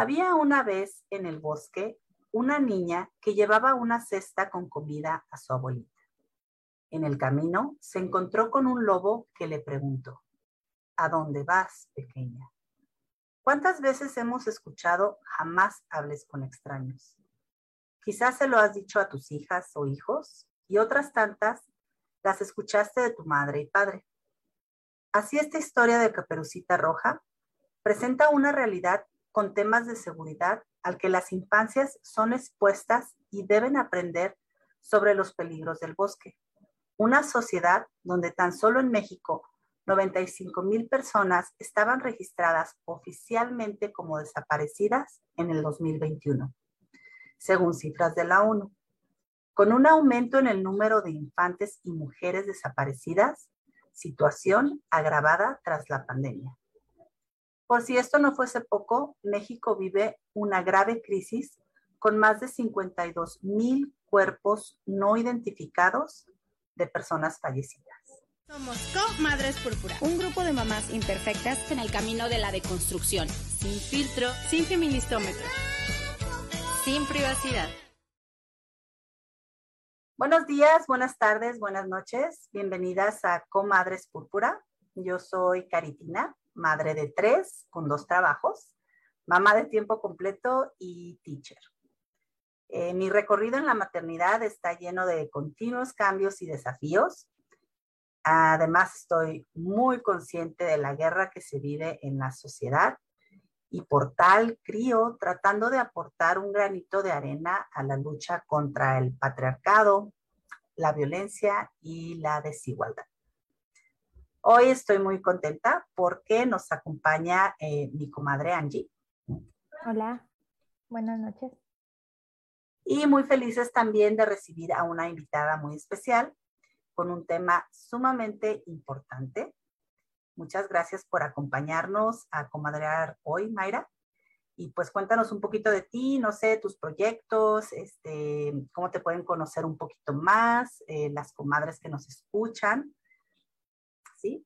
Había una vez en el bosque una niña que llevaba una cesta con comida a su abuelita. En el camino se encontró con un lobo que le preguntó, ¿A dónde vas, pequeña? ¿Cuántas veces hemos escuchado jamás hables con extraños? Quizás se lo has dicho a tus hijas o hijos y otras tantas las escuchaste de tu madre y padre. Así esta historia de Caperucita Roja presenta una realidad con temas de seguridad al que las infancias son expuestas y deben aprender sobre los peligros del bosque. Una sociedad donde tan solo en México 95 mil personas estaban registradas oficialmente como desaparecidas en el 2021, según cifras de la ONU, con un aumento en el número de infantes y mujeres desaparecidas, situación agravada tras la pandemia. Por si esto no fuese poco, México vive una grave crisis con más de 52 mil cuerpos no identificados de personas fallecidas. Somos Co-Madres Púrpura, un grupo de mamás imperfectas en el camino de la deconstrucción, sin filtro, sin feministómetro, sin privacidad. Buenos días, buenas tardes, buenas noches. Bienvenidas a Comadres Púrpura. Yo soy Caritina, madre de tres con dos trabajos, mamá de tiempo completo y teacher. Eh, mi recorrido en la maternidad está lleno de continuos cambios y desafíos. Además, estoy muy consciente de la guerra que se vive en la sociedad y por tal crío tratando de aportar un granito de arena a la lucha contra el patriarcado, la violencia y la desigualdad. Hoy estoy muy contenta porque nos acompaña eh, mi comadre Angie. Hola, buenas noches. Y muy felices también de recibir a una invitada muy especial con un tema sumamente importante. Muchas gracias por acompañarnos a comadrear hoy, Mayra. Y pues cuéntanos un poquito de ti, no sé, tus proyectos, este, cómo te pueden conocer un poquito más, eh, las comadres que nos escuchan. ¿Sí?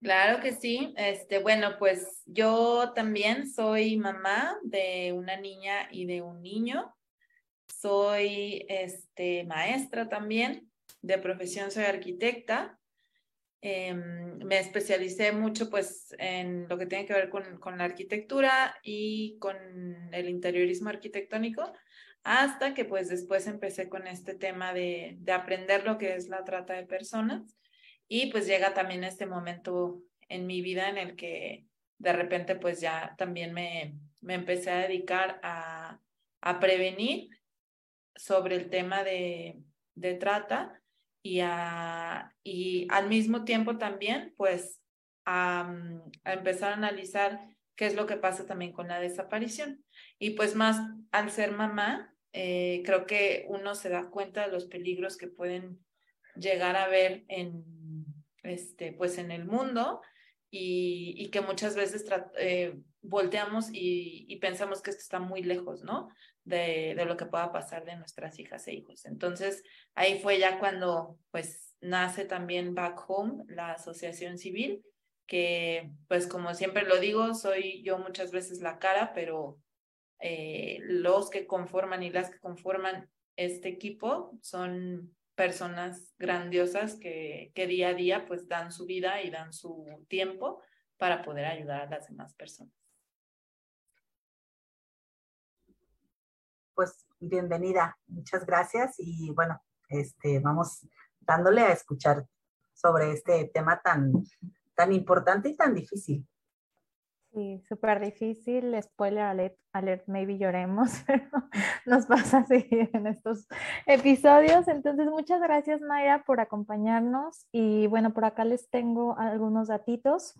Claro que sí. Este, bueno, pues yo también soy mamá de una niña y de un niño. Soy este, maestra también, de profesión soy arquitecta. Em, me especialicé mucho pues en lo que tiene que ver con, con la arquitectura y con el interiorismo arquitectónico hasta que pues después empecé con este tema de, de aprender lo que es la trata de personas y pues llega también este momento en mi vida en el que de repente pues ya también me, me empecé a dedicar a, a prevenir sobre el tema de, de trata y, a, y al mismo tiempo también pues a, a empezar a analizar qué es lo que pasa también con la desaparición. Y pues más al ser mamá, eh, creo que uno se da cuenta de los peligros que pueden llegar a ver en, este, pues en el mundo y, y que muchas veces eh, volteamos y, y, pensamos que esto está muy lejos, ¿no? De, de, lo que pueda pasar de nuestras hijas e hijos. Entonces, ahí fue ya cuando, pues, nace también Back Home, la asociación civil, que, pues, como siempre lo digo, soy yo muchas veces la cara, pero eh, los que conforman y las que conforman este equipo son personas grandiosas que, que día a día pues dan su vida y dan su tiempo para poder ayudar a las demás personas. Pues bienvenida, muchas gracias y bueno, este, vamos dándole a escuchar sobre este tema tan, tan importante y tan difícil. Sí, súper difícil. Spoiler alert, alert, maybe lloremos, pero nos pasa así en estos episodios. Entonces, muchas gracias, Mayra, por acompañarnos. Y bueno, por acá les tengo algunos datitos.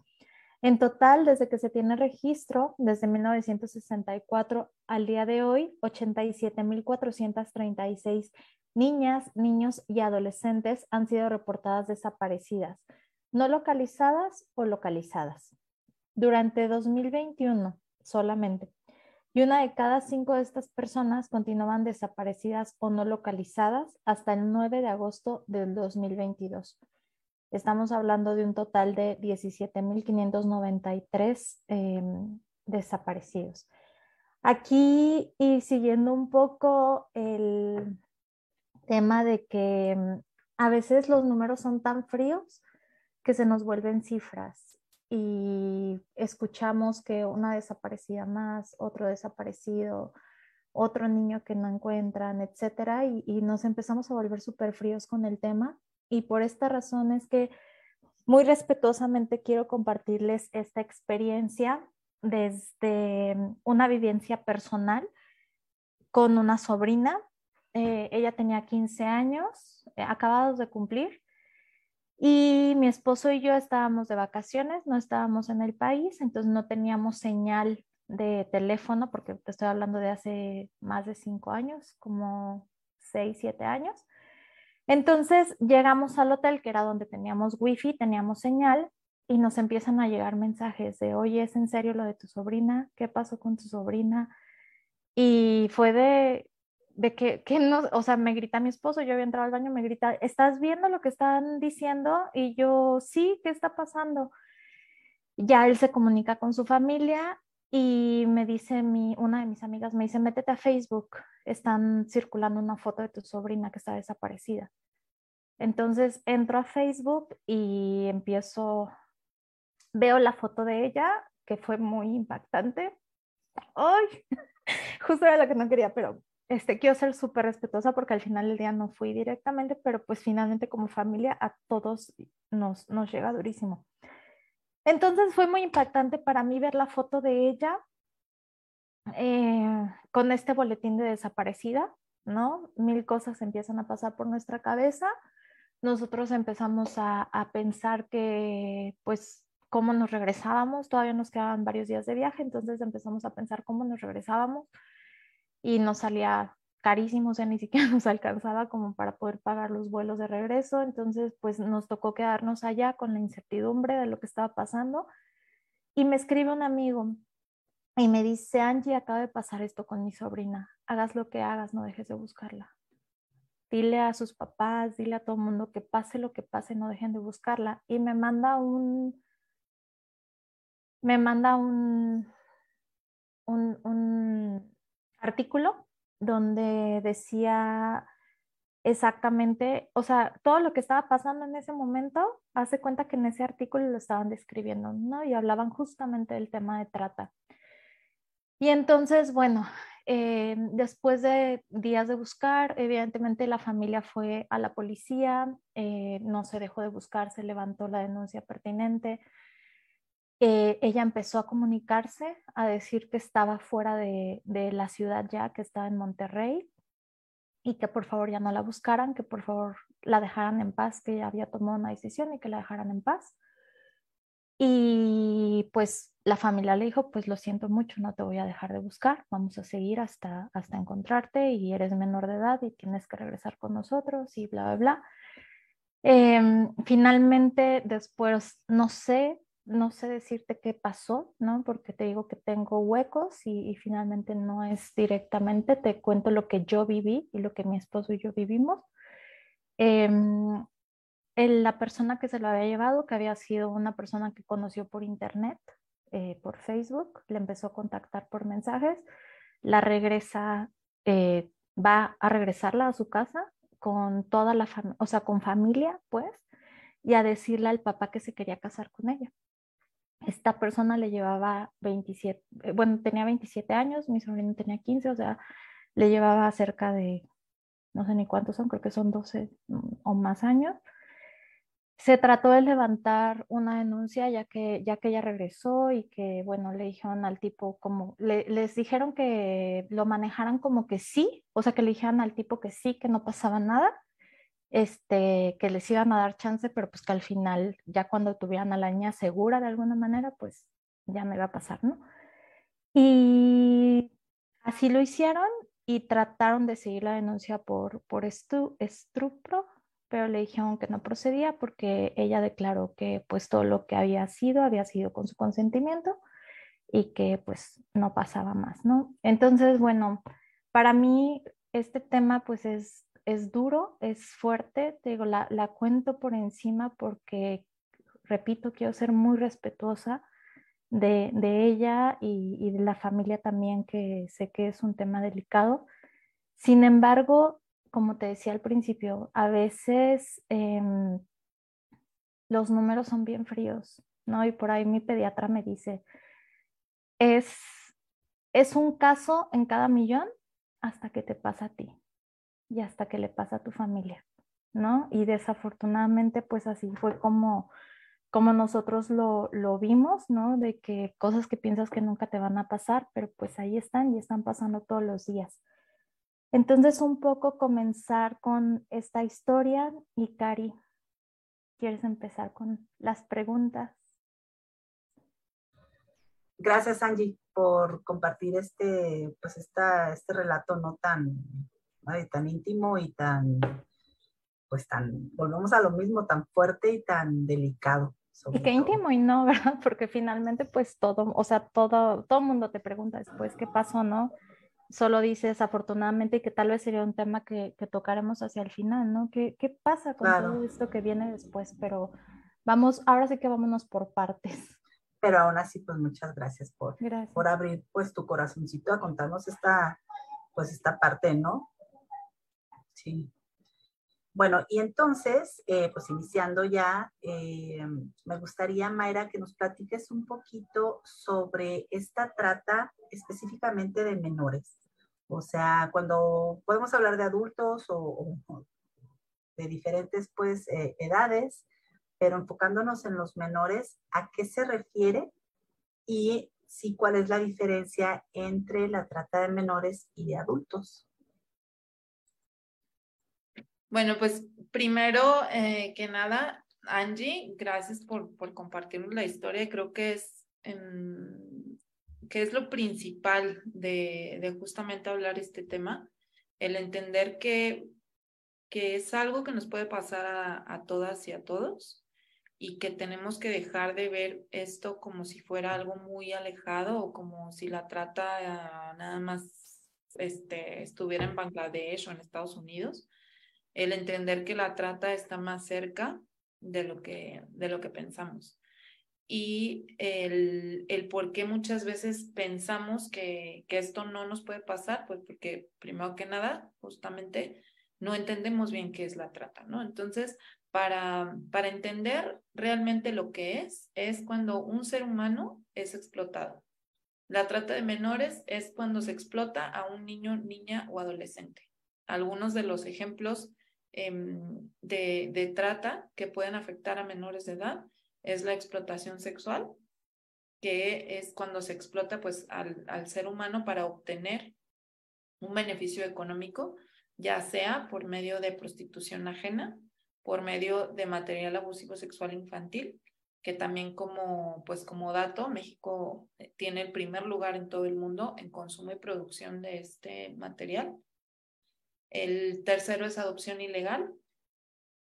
En total, desde que se tiene registro, desde 1964 al día de hoy, 87.436 niñas, niños y adolescentes han sido reportadas desaparecidas, no localizadas o localizadas durante 2021 solamente. Y una de cada cinco de estas personas continuaban desaparecidas o no localizadas hasta el 9 de agosto del 2022. Estamos hablando de un total de 17.593 em, desaparecidos. Aquí y siguiendo un poco el tema de que em, a veces los números son tan fríos que se nos vuelven cifras y escuchamos que una desaparecida más, otro desaparecido, otro niño que no encuentran, etcétera, y, nos empezamos a volver súper fríos con el tema y por esta razón es que muy respetuosamente quiero compartirles esta experiencia desde una vivencia personal con una sobrina. Eh, ella tenía 15 años, eh, acabados de cumplir, y mi esposo y yo estábamos de vacaciones, no estábamos en el país, entonces no teníamos señal de teléfono, porque te estoy hablando de hace más de cinco años, como seis, siete años. Entonces llegamos al hotel, que era donde teníamos wifi, teníamos señal, y nos empiezan a llegar mensajes de, oye, ¿es en serio lo de tu sobrina? ¿Qué pasó con tu sobrina? Y fue de, de que, que no, o sea, me grita mi esposo, yo había entrado al baño, me grita, ¿estás viendo lo que están diciendo? Y yo, sí, ¿qué está pasando? Ya él se comunica con su familia y me dice mi, una de mis amigas, me dice, métete a Facebook, están circulando una foto de tu sobrina que está desaparecida. Entonces entro a Facebook y empiezo, veo la foto de ella, que fue muy impactante. ¡Ay! Justo era lo que no quería, pero este, quiero ser súper respetuosa porque al final del día no fui directamente, pero pues finalmente como familia a todos nos, nos llega durísimo. Entonces fue muy impactante para mí ver la foto de ella eh, con este boletín de desaparecida, ¿no? Mil cosas empiezan a pasar por nuestra cabeza. Nosotros empezamos a, a pensar que, pues, cómo nos regresábamos. Todavía nos quedaban varios días de viaje, entonces empezamos a pensar cómo nos regresábamos y nos salía carísimo, o sea, ni siquiera nos alcanzaba como para poder pagar los vuelos de regreso, entonces pues nos tocó quedarnos allá con la incertidumbre de lo que estaba pasando y me escribe un amigo y me dice, Angie, acaba de pasar esto con mi sobrina, hagas lo que hagas, no dejes de buscarla. Dile a sus papás, dile a todo el mundo que pase lo que pase, no dejen de buscarla. Y me manda un, me manda un, un, un artículo donde decía exactamente, o sea, todo lo que estaba pasando en ese momento, hace cuenta que en ese artículo lo estaban describiendo, ¿no? Y hablaban justamente del tema de trata. Y entonces, bueno, eh, después de días de buscar, evidentemente la familia fue a la policía, eh, no se dejó de buscar, se levantó la denuncia pertinente. Ella empezó a comunicarse, a decir que estaba fuera de, la ciudad ya, que estaba en Monterrey y que por favor ya no la buscaran, que por favor la dejaran en paz, que ya había tomado una decisión y que la dejaran en paz. Y pues la familia le dijo, pues lo siento mucho, no te voy a dejar de buscar, vamos a seguir hasta, hasta encontrarte y eres menor de edad y tienes que regresar con nosotros y bla, bla, bla. Em, finalmente, después, no sé no sé decirte qué pasó, ¿no? Porque te digo que tengo huecos y, finalmente no es directamente, te cuento lo que yo viví y lo que mi esposo y yo vivimos. Em, la persona que se lo había llevado, que había sido una persona que conoció por internet, eh, por Facebook, le empezó a contactar por mensajes, la regresa, eh, va a regresarla a su casa con toda la familia, o sea, con familia, pues, y a decirle al papá que se quería casar con ella. Esta persona le llevaba 27, eh, bueno, tenía 27 años, mi sobrino tenía 15, o sea, le llevaba cerca de, no sé ni cuántos son, creo que son 12 mm, o más años. Se trató de levantar una denuncia ya que, ya que ella regresó y que, bueno, le dijeron al tipo como, les dijeron que lo manejaran como que sí, o sea, que le dijeran al tipo que sí, que no pasaba nada este, que les iban a dar chance, pero pues que al final, ya cuando tuvieran a la niña segura de alguna manera, pues ya me iba a pasar, ¿no? Y así lo hicieron y trataron de seguir la denuncia por, por estu, estupro, pero le dijeron que no procedía porque ella declaró que pues todo lo que había sido había sido con su consentimiento y que pues no pasaba más, ¿no? Entonces, bueno, para mí este tema pues es es duro, es fuerte, te digo, la, la cuento por encima porque, repito, quiero ser muy respetuosa de, de ella y, de la familia también, que sé que es un tema delicado. Sin embargo, como te decía al principio, a veces eh, los números son bien fríos, ¿no? Y por ahí mi pediatra me dice, es, es un caso en cada millón hasta que te pasa a ti y hasta que le pasa a tu familia, ¿no? Y desafortunadamente, pues así fue como, como nosotros lo, lo vimos, ¿no? De que cosas que piensas que nunca te van a pasar, pero pues ahí están y están pasando todos los días. Entonces, un poco comenzar con esta historia y Cari, ¿quieres empezar con las preguntas? Gracias, Angie, por compartir este, pues esta, este relato no tan, tan íntimo y tan, pues tan, volvemos a lo mismo, tan fuerte y tan delicado. Y qué íntimo y no, ¿verdad? Porque finalmente, pues todo, o sea, todo, todo mundo te pregunta después qué pasó, ¿no? Solo dices afortunadamente que tal vez sería un tema que, que tocaremos hacia el final, ¿no? ¿Qué, qué pasa con claro. todo esto que viene después? Pero vamos, ahora sí que vámonos por partes pero aún así, pues muchas gracias por, gracias. por abrir pues tu corazoncito a contarnos esta, pues esta parte, ¿no? Sí. Bueno, y entonces, eh, pues iniciando ya, eh, me gustaría, Mayra, que nos platiques un poquito sobre esta trata específicamente de menores. O sea, cuando podemos hablar de adultos o, de diferentes, pues, eh, edades, pero enfocándonos en los menores, ¿a qué se refiere? Y sí, ¿cuál es la diferencia entre la trata de menores y de adultos? Bueno, pues primero eh, que nada, Angie, gracias por, por compartirnos la historia. Creo que es, eh, que es lo principal de, de justamente hablar este tema, el entender que, que es algo que nos puede pasar a, a todas y a todos y que tenemos que dejar de ver esto como si fuera algo muy alejado o como si la trata uh, nada más este, estuviera en Bangladesh o en Estados Unidos. El entender que la trata está más cerca de lo que, de lo que pensamos. Y el, el por qué muchas veces pensamos que, que esto no nos puede pasar, pues porque primero que nada, justamente no entendemos bien qué es la trata, ¿no? Entonces, para, para entender realmente lo que es, es cuando un ser humano es explotado. La trata de menores es cuando se explota a un niño, niña o adolescente. Algunos de los ejemplos de, de trata que pueden afectar a menores de edad es la explotación sexual, que es cuando se explota pues al, al ser humano para obtener un beneficio económico, ya sea por medio de prostitución ajena por medio de material abusivo sexual infantil, que también como, pues como dato, México eh, tiene el primer lugar en todo el mundo en consumo y producción de este material. El tercero es adopción ilegal.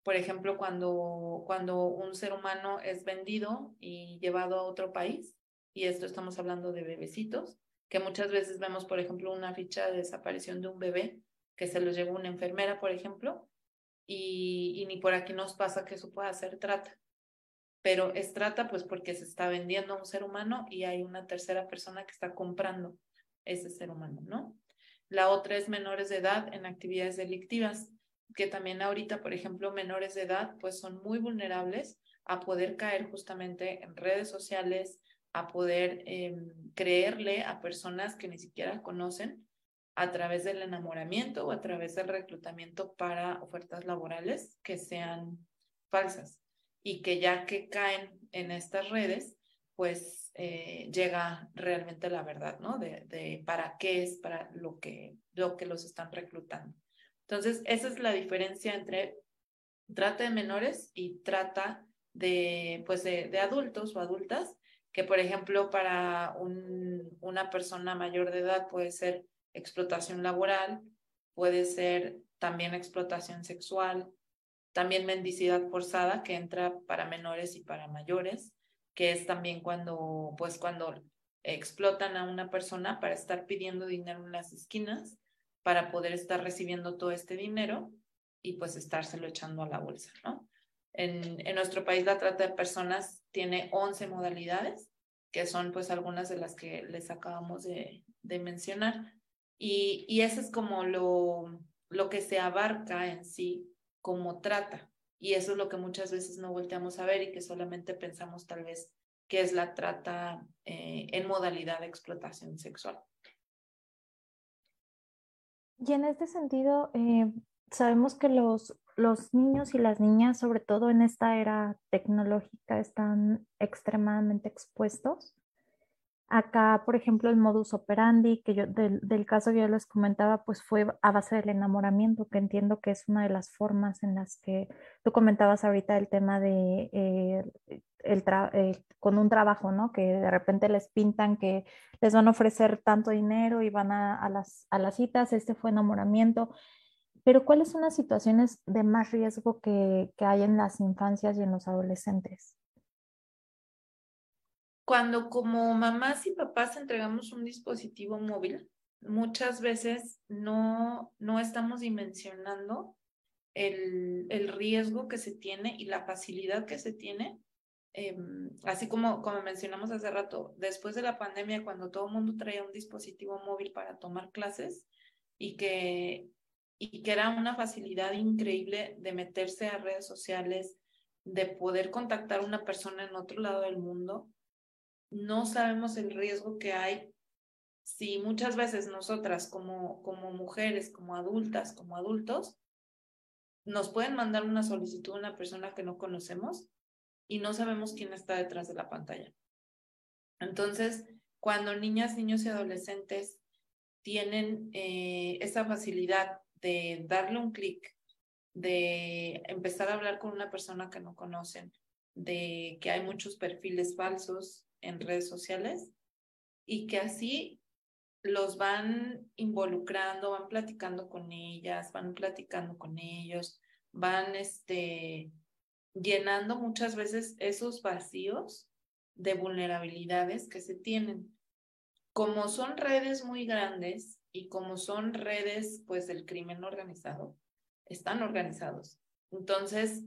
Por ejemplo, cuando, cuando un ser humano es vendido y llevado a otro país, y esto estamos hablando de bebecitos, que muchas veces vemos, por ejemplo, una ficha de desaparición de un bebé que se lo llevó una enfermera, por ejemplo, y, ni por aquí nos pasa que eso pueda ser trata. Pero es trata pues porque se está vendiendo a un ser humano y hay una tercera persona que está comprando ese ser humano, ¿no? La otra es menores de edad en actividades delictivas, que también ahorita, por ejemplo, menores de edad pues son muy vulnerables a poder caer justamente en redes sociales, a poder eh, creerle a personas que ni siquiera conocen a través del enamoramiento o a través del reclutamiento para ofertas laborales que sean falsas. Y que ya que caen en estas redes, pues eh, llega realmente la verdad, ¿no? De, de, para qué es para lo que, lo que los están reclutando. Entonces, esa es la diferencia entre trata de menores y trata de, pues de, de adultos o adultas, que por ejemplo para un, una persona mayor de edad puede ser explotación laboral, puede ser también explotación sexual, también mendicidad forzada que entra para menores y para mayores, que es también cuando, pues cuando explotan a una persona para estar pidiendo dinero en las esquinas, para poder estar recibiendo todo este dinero y pues estárselo echando a la bolsa, ¿no? En, en nuestro país la trata de personas tiene 11 modalidades, que son pues algunas de las que les acabamos de, de mencionar. Y, y eso es como lo, lo que se abarca en sí como trata. Y eso es lo que muchas veces no volteamos a ver y que solamente pensamos tal vez que es la trata eh, en modalidad de explotación sexual. Y en este sentido, eh, sabemos que los, los niños y las niñas, sobre todo en esta era tecnológica, están extremadamente expuestos. Acá, por ejemplo, el modus operandi, que yo del, caso que yo les comentaba, pues fue a base del enamoramiento, que entiendo que es una de las formas en las que tú comentabas ahorita el tema de eh, el eh, con un trabajo, ¿no? Que de repente les pintan que les van a ofrecer tanto dinero y van a, a, las, a las citas, este fue enamoramiento. Pero ¿cuáles son las situaciones de más riesgo que, que hay en las infancias y en los adolescentes? Cuando como mamás y papás entregamos un dispositivo móvil, muchas veces no, no estamos dimensionando el, el riesgo que se tiene y la facilidad que se tiene eh, así como, como mencionamos hace rato, después de la pandemia, cuando todo el mundo traía un dispositivo móvil para tomar clases y que, y que era una facilidad increíble de meterse a redes sociales, de poder contactar a una persona en otro lado del mundo, no sabemos el riesgo que hay si muchas veces nosotras como, como mujeres, como adultas, como adultos, nos pueden mandar una solicitud a una persona que no conocemos y no sabemos quién está detrás de la pantalla. Entonces, cuando niñas, niños y adolescentes tienen eh, esa facilidad de darle un clic, de empezar a hablar con una persona que no conocen, de que hay muchos perfiles falsos en redes sociales y que así los van involucrando, van platicando con ellas, van platicando con ellos, van este, llenando muchas veces esos vacíos de vulnerabilidades que se tienen. Como son redes muy grandes y como son redes pues del crimen organizado, están organizados. Entonces,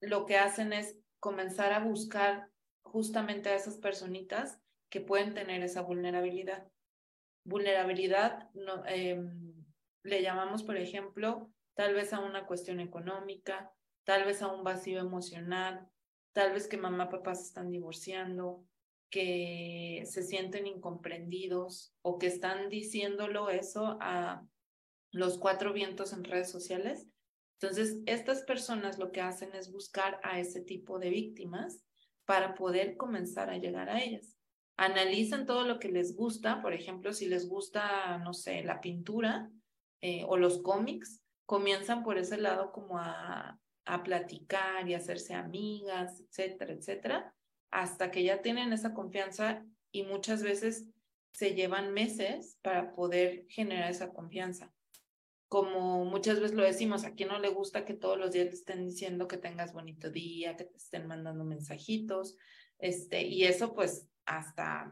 lo que hacen es comenzar a buscar justamente a esas personitas que pueden tener esa vulnerabilidad. Vulnerabilidad no, em, le llamamos, por ejemplo, tal vez a una cuestión económica, tal vez a un vacío emocional, tal vez que mamá, papá se están divorciando, que se sienten incomprendidos o que están diciéndolo eso a los cuatro vientos en redes sociales. Entonces, estas personas lo que hacen es buscar a ese tipo de víctimas para poder comenzar a llegar a ellas. Analizan todo lo que les gusta, por ejemplo, si les gusta, no sé, la pintura eh, o los cómics, comienzan por ese lado como a, a platicar y hacerse amigas, etcétera, etcétera, hasta que ya tienen esa confianza y muchas veces se llevan meses para poder generar esa confianza. Como muchas veces lo decimos, a quien no le gusta que todos los días te estén diciendo que tengas bonito día, que te estén mandando mensajitos, este, y eso pues hasta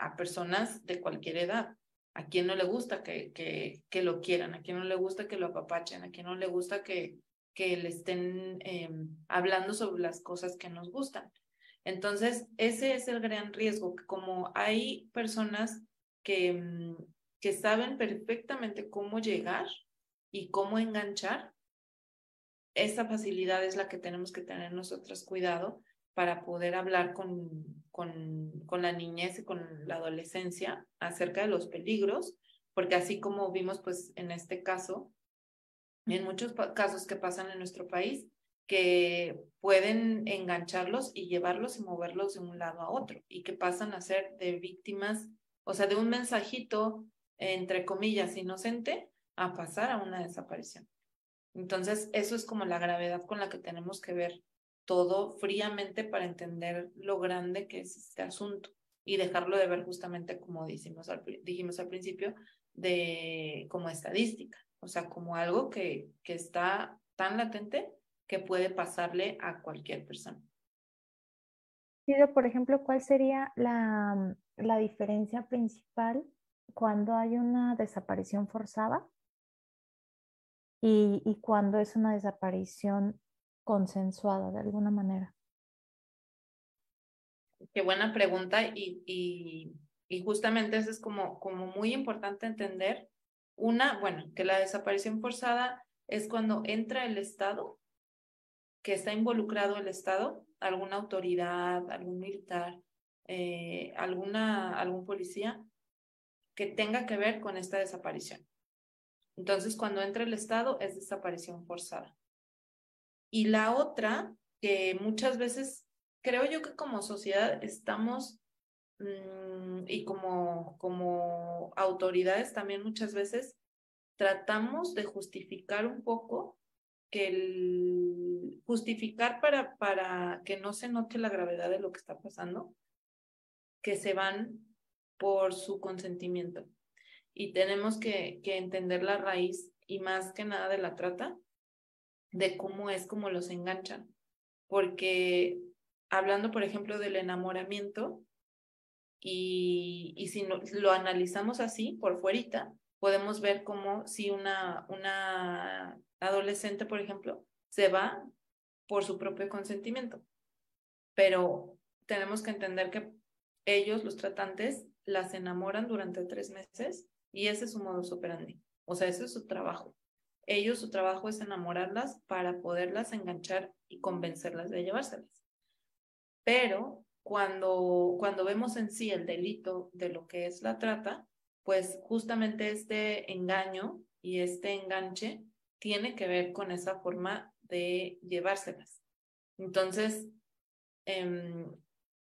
a personas de cualquier edad. A quien no le gusta que, que, que lo quieran, a quien no le gusta que lo apapachen, a quien no le gusta que, que le estén em, hablando sobre las cosas que nos gustan. Entonces, ese es el gran riesgo, que como hay personas que, mm, que saben perfectamente cómo llegar y cómo enganchar, esa facilidad es la que tenemos que tener nosotros cuidado para poder hablar con, con, con la niñez y con la adolescencia acerca de los peligros, porque así como vimos pues en este caso, en muchos casos que pasan en nuestro país, que pueden engancharlos y llevarlos y moverlos de un lado a otro y que pasan a ser de víctimas, o sea, de un mensajito, entre comillas, inocente, a pasar a una desaparición. Entonces, eso es como la gravedad con la que tenemos que ver todo fríamente para entender lo grande que es este asunto y dejarlo de ver justamente como dijimos al, dijimos al principio, de como estadística o sea, como algo que, que está tan latente que puede pasarle a cualquier persona. Pido, por ejemplo, ¿cuál sería la, la diferencia principal cuando hay una desaparición forzada y, cuando es una desaparición consensuada de alguna manera? Qué buena pregunta y, justamente eso es como, como muy importante entender. Una, bueno, que la desaparición forzada es cuando entra el Estado, que está involucrado el Estado, alguna autoridad, algún militar, eh, alguna, algún policía, que tenga que ver con esta desaparición. Entonces, cuando entra el Estado, es desaparición forzada. Y la otra, que muchas veces creo yo que como sociedad estamos mm, y como, como autoridades también muchas veces tratamos de justificar un poco que el justificar para, para que no se note la gravedad de lo que está pasando, que se van por su consentimiento. Y tenemos que, entender la raíz y más que nada de la trata, de cómo es como los enganchan. Porque hablando, por ejemplo, del enamoramiento, y, y si lo analizamos así, por fuerita, podemos ver cómo si una, una adolescente, por ejemplo, se va por su propio consentimiento. Pero tenemos que entender que ellos, los tratantes, las enamoran durante tres meses y ese es su modus operandi. O sea, ese es su trabajo. Ellos, su trabajo es enamorarlas para poderlas enganchar y convencerlas de llevárselas. Pero cuando, cuando vemos en sí el delito de lo que es la trata, pues justamente este engaño y este enganche tiene que ver con esa forma de llevárselas. Entonces, em,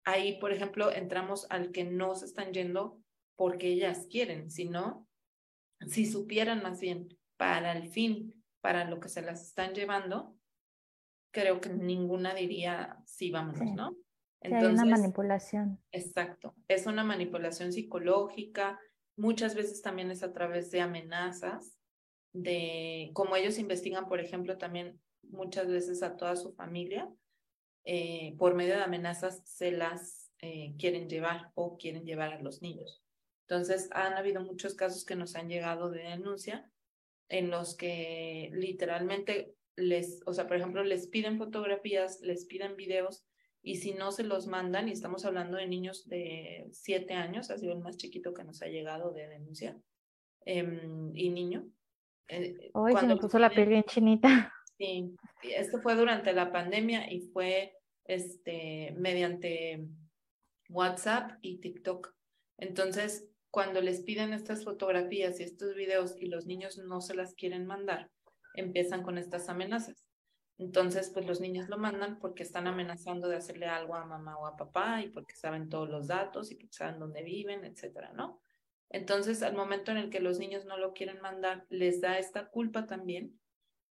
ahí, por ejemplo, entramos al que no se están yendo porque ellas quieren, sino si supieran más bien para el fin, para lo que se las están llevando, creo que ninguna diría sí, vámonos, ¿no? Entonces, hay una manipulación. Exacto, es una manipulación psicológica, muchas veces también es a través de amenazas, de como ellos investigan, por ejemplo, también muchas veces a toda su familia, eh, por medio de amenazas se las eh, quieren llevar o quieren llevar a los niños. Entonces, han habido muchos casos que nos han llegado de denuncia en los que literalmente les, o sea, por ejemplo, les piden fotografías, les piden videos y si no se los mandan, y estamos hablando de niños de siete años, ha sido el más chiquito que nos ha llegado de denuncia, em, y niño. Eh, Hoy se me puso la piel bien chinita. Sí, esto fue durante la pandemia y fue este, mediante WhatsApp y TikTok. Entonces, cuando les piden estas fotografías y estos videos y los niños no se las quieren mandar, empiezan con estas amenazas. Entonces, pues los niños lo mandan porque están amenazando de hacerle algo a mamá o a papá y porque saben todos los datos y porque saben dónde viven, etcétera, ¿no? Entonces, al momento en el que los niños no lo quieren mandar, les da esta culpa también.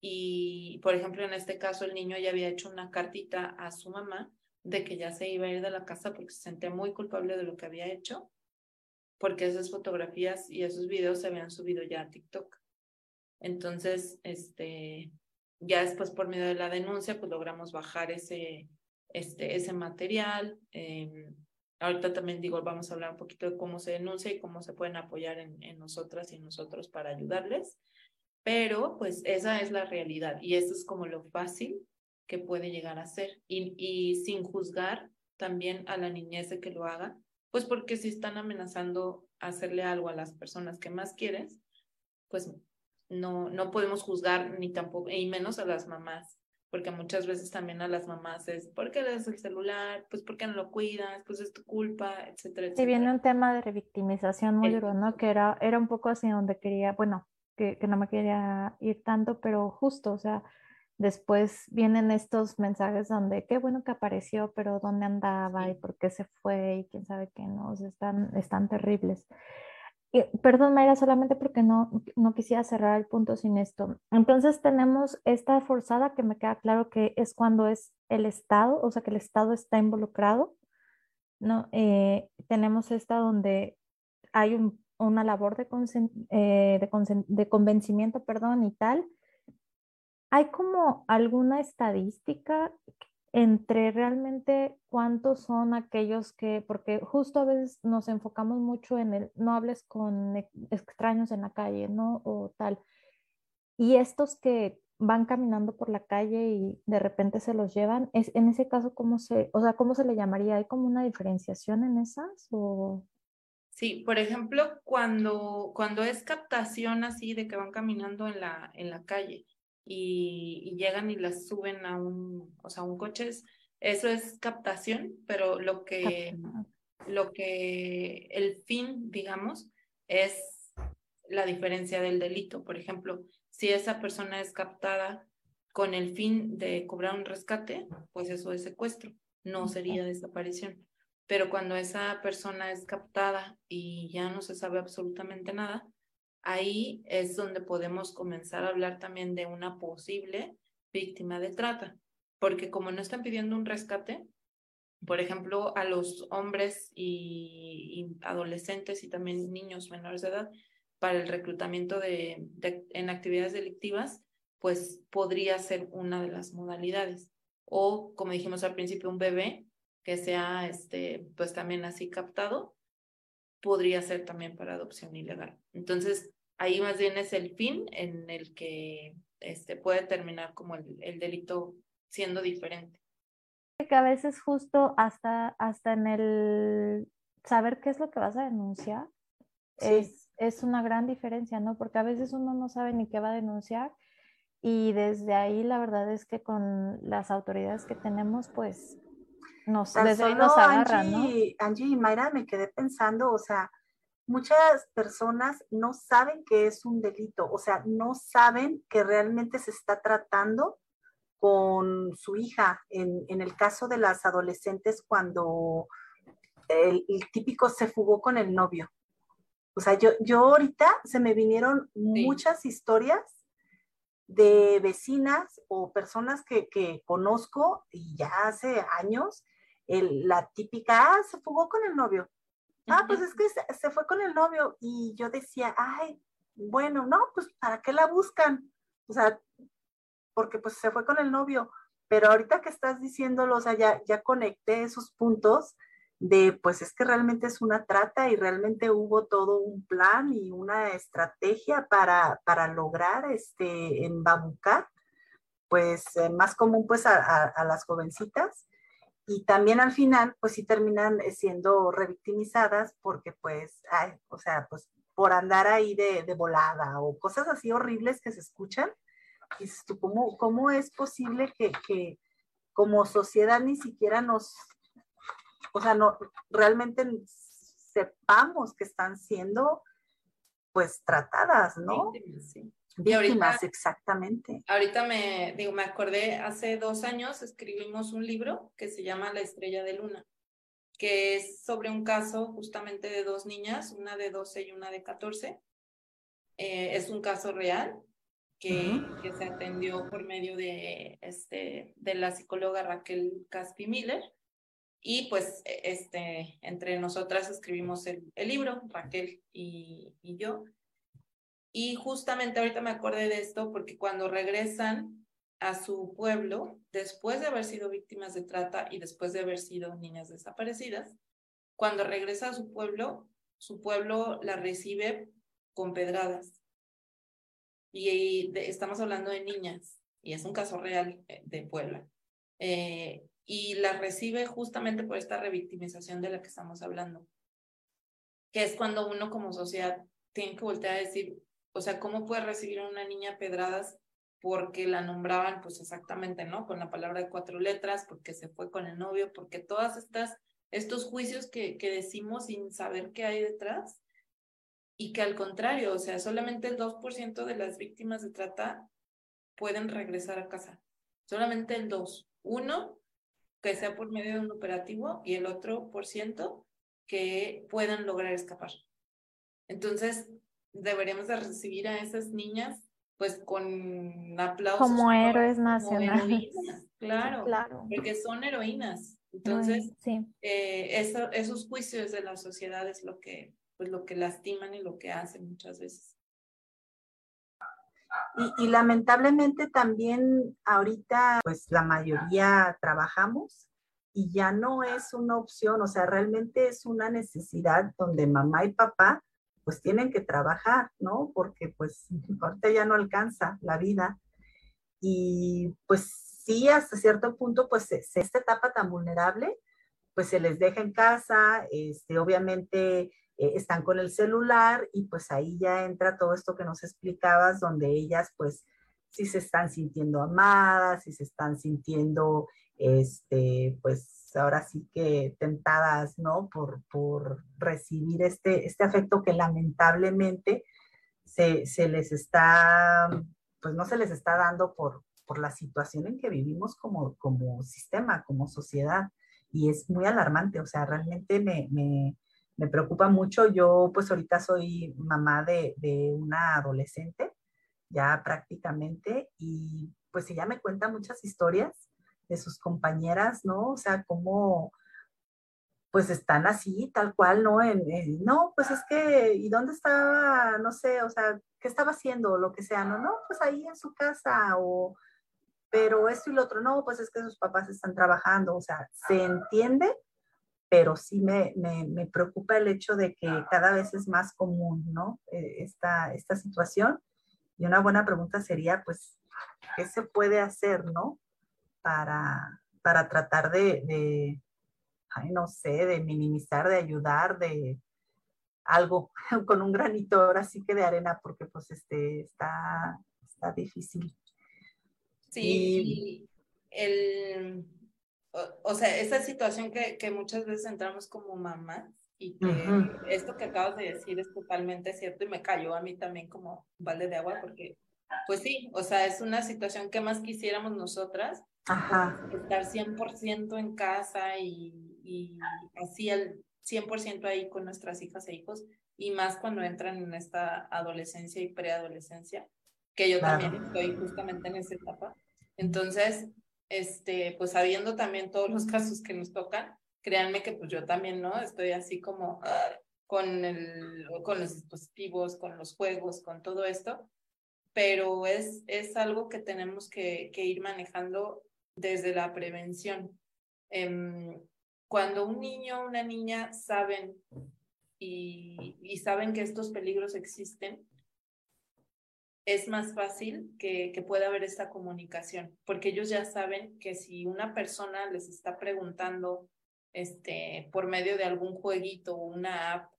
Y, por ejemplo, en este caso, el niño ya había hecho una cartita a su mamá de que ya se iba a ir de la casa porque se sentía muy culpable de lo que había hecho, porque esas fotografías y esos videos se habían subido ya a TikTok. Entonces, este, ya después por medio de la denuncia, pues logramos bajar ese, este, ese material. Eh, ahorita también digo, vamos a hablar un poquito de cómo se denuncia y cómo se pueden apoyar en, en nosotras y nosotros para ayudarles. Pero pues esa es la realidad y eso es como lo fácil que puede llegar a ser. Y, y sin juzgar también a la niñez de que lo haga, pues porque si están amenazando hacerle algo a las personas que más quieres, pues no, no podemos juzgar ni tampoco, y menos a las mamás, porque muchas veces también a las mamás es, ¿por qué le das el celular? Pues ¿por qué no lo cuidas? Pues es tu culpa, etcétera, etcétera. Sí, viene un tema de revictimización muy duro, ¿no? Que era, era un poco así donde quería, bueno, que, que no me quería ir tanto, pero justo, o sea, después vienen estos mensajes donde qué bueno que apareció, pero dónde andaba y por qué se fue y quién sabe qué, ¿no? O sea, están, están terribles perdón, Mayra, solamente porque no, no quisiera cerrar el punto sin esto. Entonces tenemos esta forzada que me queda claro que es cuando es el Estado, o sea, que el Estado está involucrado, ¿no? Eh, tenemos esta donde hay una labor de, eh, de, de convencimiento, perdón, y tal. ¿Hay como alguna estadística entre realmente cuántos son aquellos que, porque justo a veces nos enfocamos mucho en el, no hables con extraños en la calle, ¿no? O tal. Y estos que van caminando por la calle y de repente se los llevan, es en ese caso cómo se, o sea, cómo se le llamaría? ¿Hay como una diferenciación en esas o Sí, por ejemplo, cuando, cuando es captación así de que van caminando en la, en la calle y, llegan y las suben a un, o sea, un coche, eso es captación, pero lo que, lo que el fin, digamos, es la diferencia del delito. Por ejemplo, si esa persona es captada con el fin de cobrar un rescate, pues eso es secuestro, no sería desaparición. Pero cuando esa persona es captada y ya no se sabe absolutamente nada, ahí es donde podemos comenzar a hablar también de una posible víctima de trata, porque como no están pidiendo un rescate, por ejemplo, a los hombres y, adolescentes y también niños menores de edad, para el reclutamiento de, en actividades delictivas, pues podría ser una de las modalidades. O, como dijimos al principio, un bebé que sea este, pues también así captado, podría ser también para adopción ilegal. Entonces, ahí más bien es el fin en el que este, puede terminar como el, el delito siendo diferente. Que a veces justo hasta, hasta en el saber qué es lo que vas a denunciar es, es una gran diferencia, ¿no? Porque a veces uno no sabe ni qué va a denunciar y desde ahí la verdad es que con las autoridades que tenemos, pues nos, desde nos agarra, Angie, ¿no? Angie y Mayra me quedé pensando, o sea, muchas personas no saben que es un delito, o sea, no saben que realmente se está tratando con su hija. En, en el caso de las adolescentes, cuando el, típico se fugó con el novio. O sea, yo, yo ahorita se me vinieron muchas historias de vecinas o personas que, que, conozco y ya hace años la típica, ah, se fugó con el novio. Ah, pues es que se, fue con el novio. Y yo decía, ay, bueno, no, pues ¿para qué la buscan? O sea, porque pues se fue con el novio. Pero ahorita que estás diciéndolo, o sea, ya, ya conecté esos puntos de, pues es que realmente es una trata y realmente hubo todo un plan y una estrategia para, para lograr este, embabucar, pues eh, más común pues a, a las jovencitas y también al final, pues sí terminan eh, siendo revictimizadas porque pues, o sea, pues por andar ahí de, volada o cosas así horribles que se escuchan. ¿cómo, cómo es posible que, que, como sociedad ni siquiera nos, o sea, no, realmente sepamos que están siendo pues tratadas, ¿no? Sí. Víctimas, exactamente. Ahorita me, digo, me acordé, hace dos años escribimos un libro que se llama La estrella de luna, que es sobre un caso justamente de dos niñas, una de 12 y una de 14. Eh, es un caso real que, que, se atendió por medio de, este, de la psicóloga Raquel Caspi Miller. Y pues este, entre nosotras escribimos el, el libro, Raquel y, y yo. Y justamente ahorita me acordé de esto porque cuando regresan a su pueblo, después de haber sido víctimas de trata y después de haber sido niñas desaparecidas, cuando regresa a su pueblo, su pueblo la recibe con pedradas. Y estamos hablando de niñas, y es un caso real eh, de Puebla. Eh, y la recibe justamente por esta revictimización de la que estamos hablando, que es cuando uno como sociedad tiene que voltear a decir, o sea, ¿cómo puede recibir una niña pedradas porque la nombraban, pues exactamente, ¿no? Con la palabra de cuatro letras, porque se fue con el novio, porque todas estas, estos juicios que, que decimos sin saber qué hay detrás, y que al contrario, o sea, solamente el 2% de las víctimas de trata pueden regresar a casa. Solamente el 2. Uno, que sea por medio de un operativo, y el otro por ciento que puedan lograr escapar. Entonces, deberíamos de recibir a esas niñas pues con aplausos. Como héroes nacionales. claro, claro, porque son heroínas. Entonces, sí. eh, eso, esos juicios de la sociedad es lo que, pues, lo que lastiman y lo que hacen muchas veces. Y, y, lamentablemente también ahorita, pues la mayoría trabajamos y ya no es una opción, o sea, realmente es una necesidad donde mamá y papá pues tienen que trabajar, ¿no? Porque pues ahorita ya no alcanza la vida. Y pues sí, hasta cierto punto, pues esta etapa tan vulnerable, pues se les deja en casa, este, obviamente eh, están con el celular y pues ahí ya entra todo esto que nos explicabas, donde ellas pues sí se están sintiendo amadas, si se están sintiendo, este, pues ahora sí que tentadas, ¿no? Por, por recibir este, este afecto que lamentablemente se, se, les está, pues no se les está dando por, por la situación en que vivimos como, como sistema, como sociedad y es muy alarmante, o sea, realmente me, me, me preocupa mucho. Yo pues ahorita soy mamá de, de, una adolescente, ya prácticamente, y pues ella me cuenta muchas historias de sus compañeras, ¿no? O sea, cómo pues están así, tal cual, ¿no? En, no, pues es que, ¿y dónde estaba? No sé, o sea, ¿qué estaba haciendo? Lo que sea, no, no, pues ahí en su casa, o pero esto y lo otro, no, pues es que sus papás están trabajando, o sea, se entiende, pero sí me, me, preocupa el hecho de que cada vez es más común, ¿no? Eh, esta, esta situación. Y una buena pregunta sería, pues, ¿qué se puede hacer, ¿no? Para, para tratar de, de ay, no sé, de minimizar, de ayudar, de algo con un granito ahora sí que de arena, porque pues este, está, está difícil. Sí, el, o, sea, esa situación que, que, muchas veces entramos como mamás y que esto que acabas de decir es totalmente cierto y me cayó a mí también como balde de agua porque, pues sí, o sea, es una situación que más quisiéramos nosotras, Ajá. estar 100% en casa y, y así el 100% ahí con nuestras hijas e hijos y más cuando entran en esta adolescencia y preadolescencia, que yo también estoy justamente en esa etapa. Entonces, este, pues sabiendo también todos los casos que nos tocan, créanme que pues yo también, ¿no? Estoy así como con, el, con los dispositivos, con los juegos, con todo esto, pero es, es algo que tenemos que, que ir manejando desde la prevención. Em, cuando un niño o una niña saben y, y, saben que estos peligros existen, es más fácil que, que, pueda haber esta comunicación, porque ellos ya saben que si una persona les está preguntando este, por medio de algún jueguito o una app,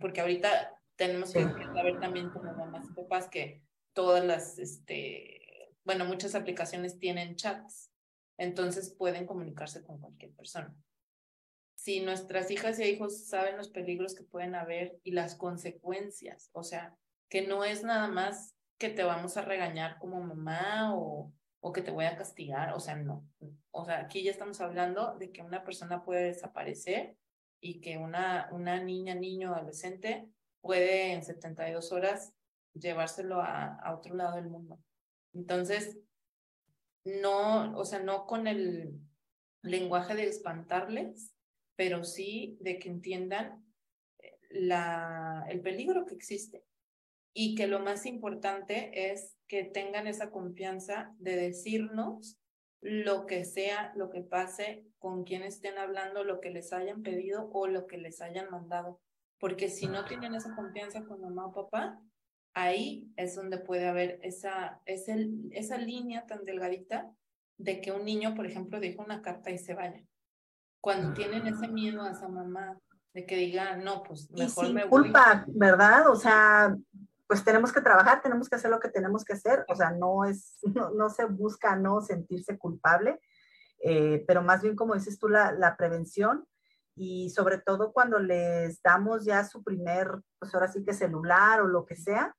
porque ahorita tenemos que saber también como mamás y papás que todas las, este, bueno, muchas aplicaciones tienen chats, entonces pueden comunicarse con cualquier persona. Si nuestras hijas y hijos saben los peligros que pueden haber y las consecuencias, o sea, que no es nada más que te vamos a regañar como mamá o, o que te voy a castigar, o sea, no. O sea, aquí ya estamos hablando de que una persona puede desaparecer y que una, una niña, niño, adolescente puede en 72 horas llevárselo a, a otro lado del mundo. Entonces, no, o sea, no con el lenguaje de espantarles, pero sí de que entiendan la, el peligro que existe y que lo más importante es que tengan esa confianza de decirnos lo que sea, lo que pase, con quien estén hablando, lo que les hayan pedido o lo que les hayan mandado. Porque si no tienen esa confianza con mamá o papá, ahí es donde puede haber esa, esa, esa línea tan delgadita de que un niño, por ejemplo, deja una carta y se vaya. Cuando tienen ese miedo a esa mamá de que diga, no, pues mejor y me voy. culpa, ¿verdad? O sea, pues tenemos que trabajar, tenemos que hacer lo que tenemos que hacer, o sea, no es, no, se busca no sentirse culpable, eh, pero más bien como dices tú, la, la, prevención y sobre todo cuando les damos ya su primer, pues ahora sí que celular o lo que sea,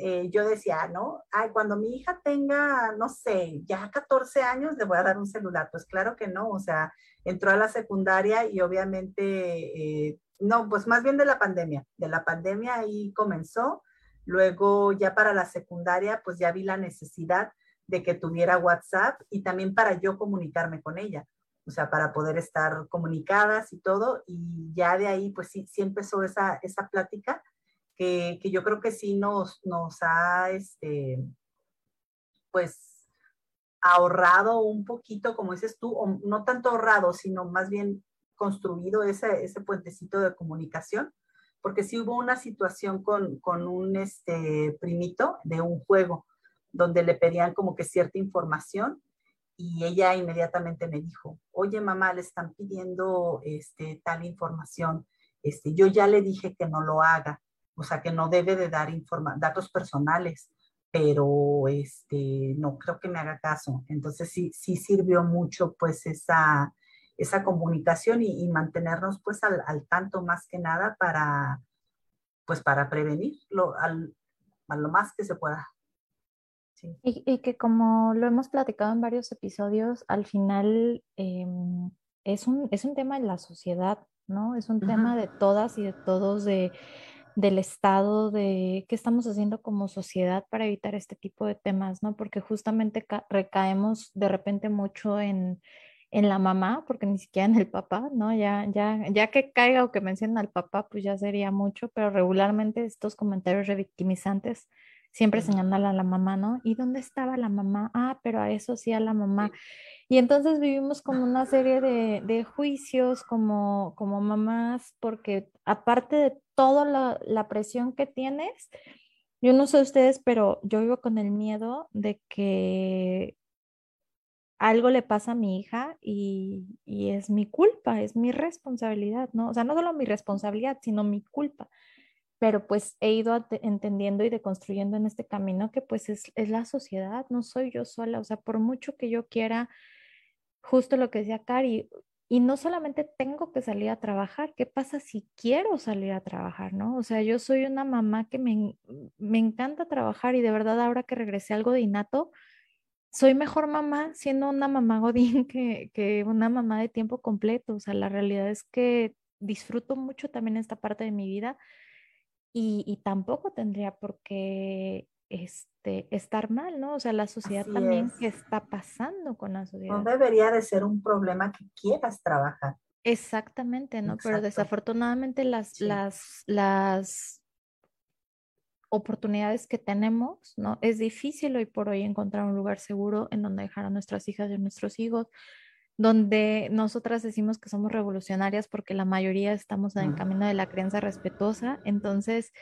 eh, yo decía, ¿no? Ay, cuando mi hija tenga, no sé, ya 14 años, le voy a dar un celular. Pues claro que no, o sea, entró a la secundaria y obviamente, eh, no, pues más bien de la pandemia, de la pandemia ahí comenzó Luego ya para la secundaria, pues ya vi la necesidad de que tuviera WhatsApp y también para yo comunicarme con ella, o sea, para poder estar comunicadas y todo. Y ya de ahí, pues sí, sí empezó esa, esa plática que, yo creo que sí nos, nos ha, este, pues, ahorrado un poquito, como dices tú, o no tanto ahorrado, sino más bien construido ese, ese puentecito de comunicación porque sí hubo una situación con, con un este, primito de un juego donde le pedían como que cierta información y ella inmediatamente me dijo, oye mamá, le están pidiendo este, tal información, este, yo ya le dije que no lo haga, o sea, que no debe de dar datos personales, pero este, no creo que me haga caso. Entonces sí, sí sirvió mucho pues esa, esa comunicación y, mantenernos pues al, al, tanto más que nada para, pues para prevenirlo al, a lo más que se pueda. Y, que como lo hemos platicado en varios episodios, al final em, es, un, es un tema de la sociedad, ¿no? Es un tema de todas y de todos, de, del Estado, de qué estamos haciendo como sociedad para evitar este tipo de temas, ¿no? Porque justamente recaemos de repente mucho en, en la mamá, porque ni siquiera en el papá, ¿no? Ya, ya, ya que caiga o que mencionen al papá, pues ya sería mucho, pero regularmente estos comentarios revictimizantes siempre señalan a la mamá, ¿no? ¿Y dónde estaba la mamá? Ah, pero a eso sí a la mamá. Y entonces vivimos como una serie de, de juicios como, como mamás, porque aparte de toda la, la presión que tienes, yo no sé ustedes, pero yo vivo con el miedo de que algo le pasa a mi hija y, y, es mi culpa, es mi responsabilidad, ¿no? O sea, no solo mi responsabilidad, sino mi culpa pero pues he ido entendiendo y deconstruyendo en este camino que pues es, la sociedad, no soy yo sola, o sea, por mucho que yo quiera, justo lo que decía Cari, y no solamente tengo que salir a trabajar, ¿qué pasa si quiero salir a trabajar, no? O sea, yo soy una mamá que me, me encanta trabajar y de verdad ahora que regresé algo de innato, soy mejor mamá siendo una mamá godín que, que una mamá de tiempo completo, o sea, la realidad es que disfruto mucho también esta parte de mi vida y, tampoco tendría por qué este, estar mal, ¿no? O sea, la sociedad también, ¿qué está pasando con la sociedad? No debería de ser un problema que quieras trabajar. Exactamente, ¿no? Pero desafortunadamente las, las, las oportunidades que tenemos, ¿no? Es difícil hoy por hoy encontrar un lugar seguro en donde dejar a nuestras hijas y a nuestros hijos, donde nosotras decimos que somos revolucionarias porque la mayoría estamos en el camino de la creencia respetuosa. Entonces,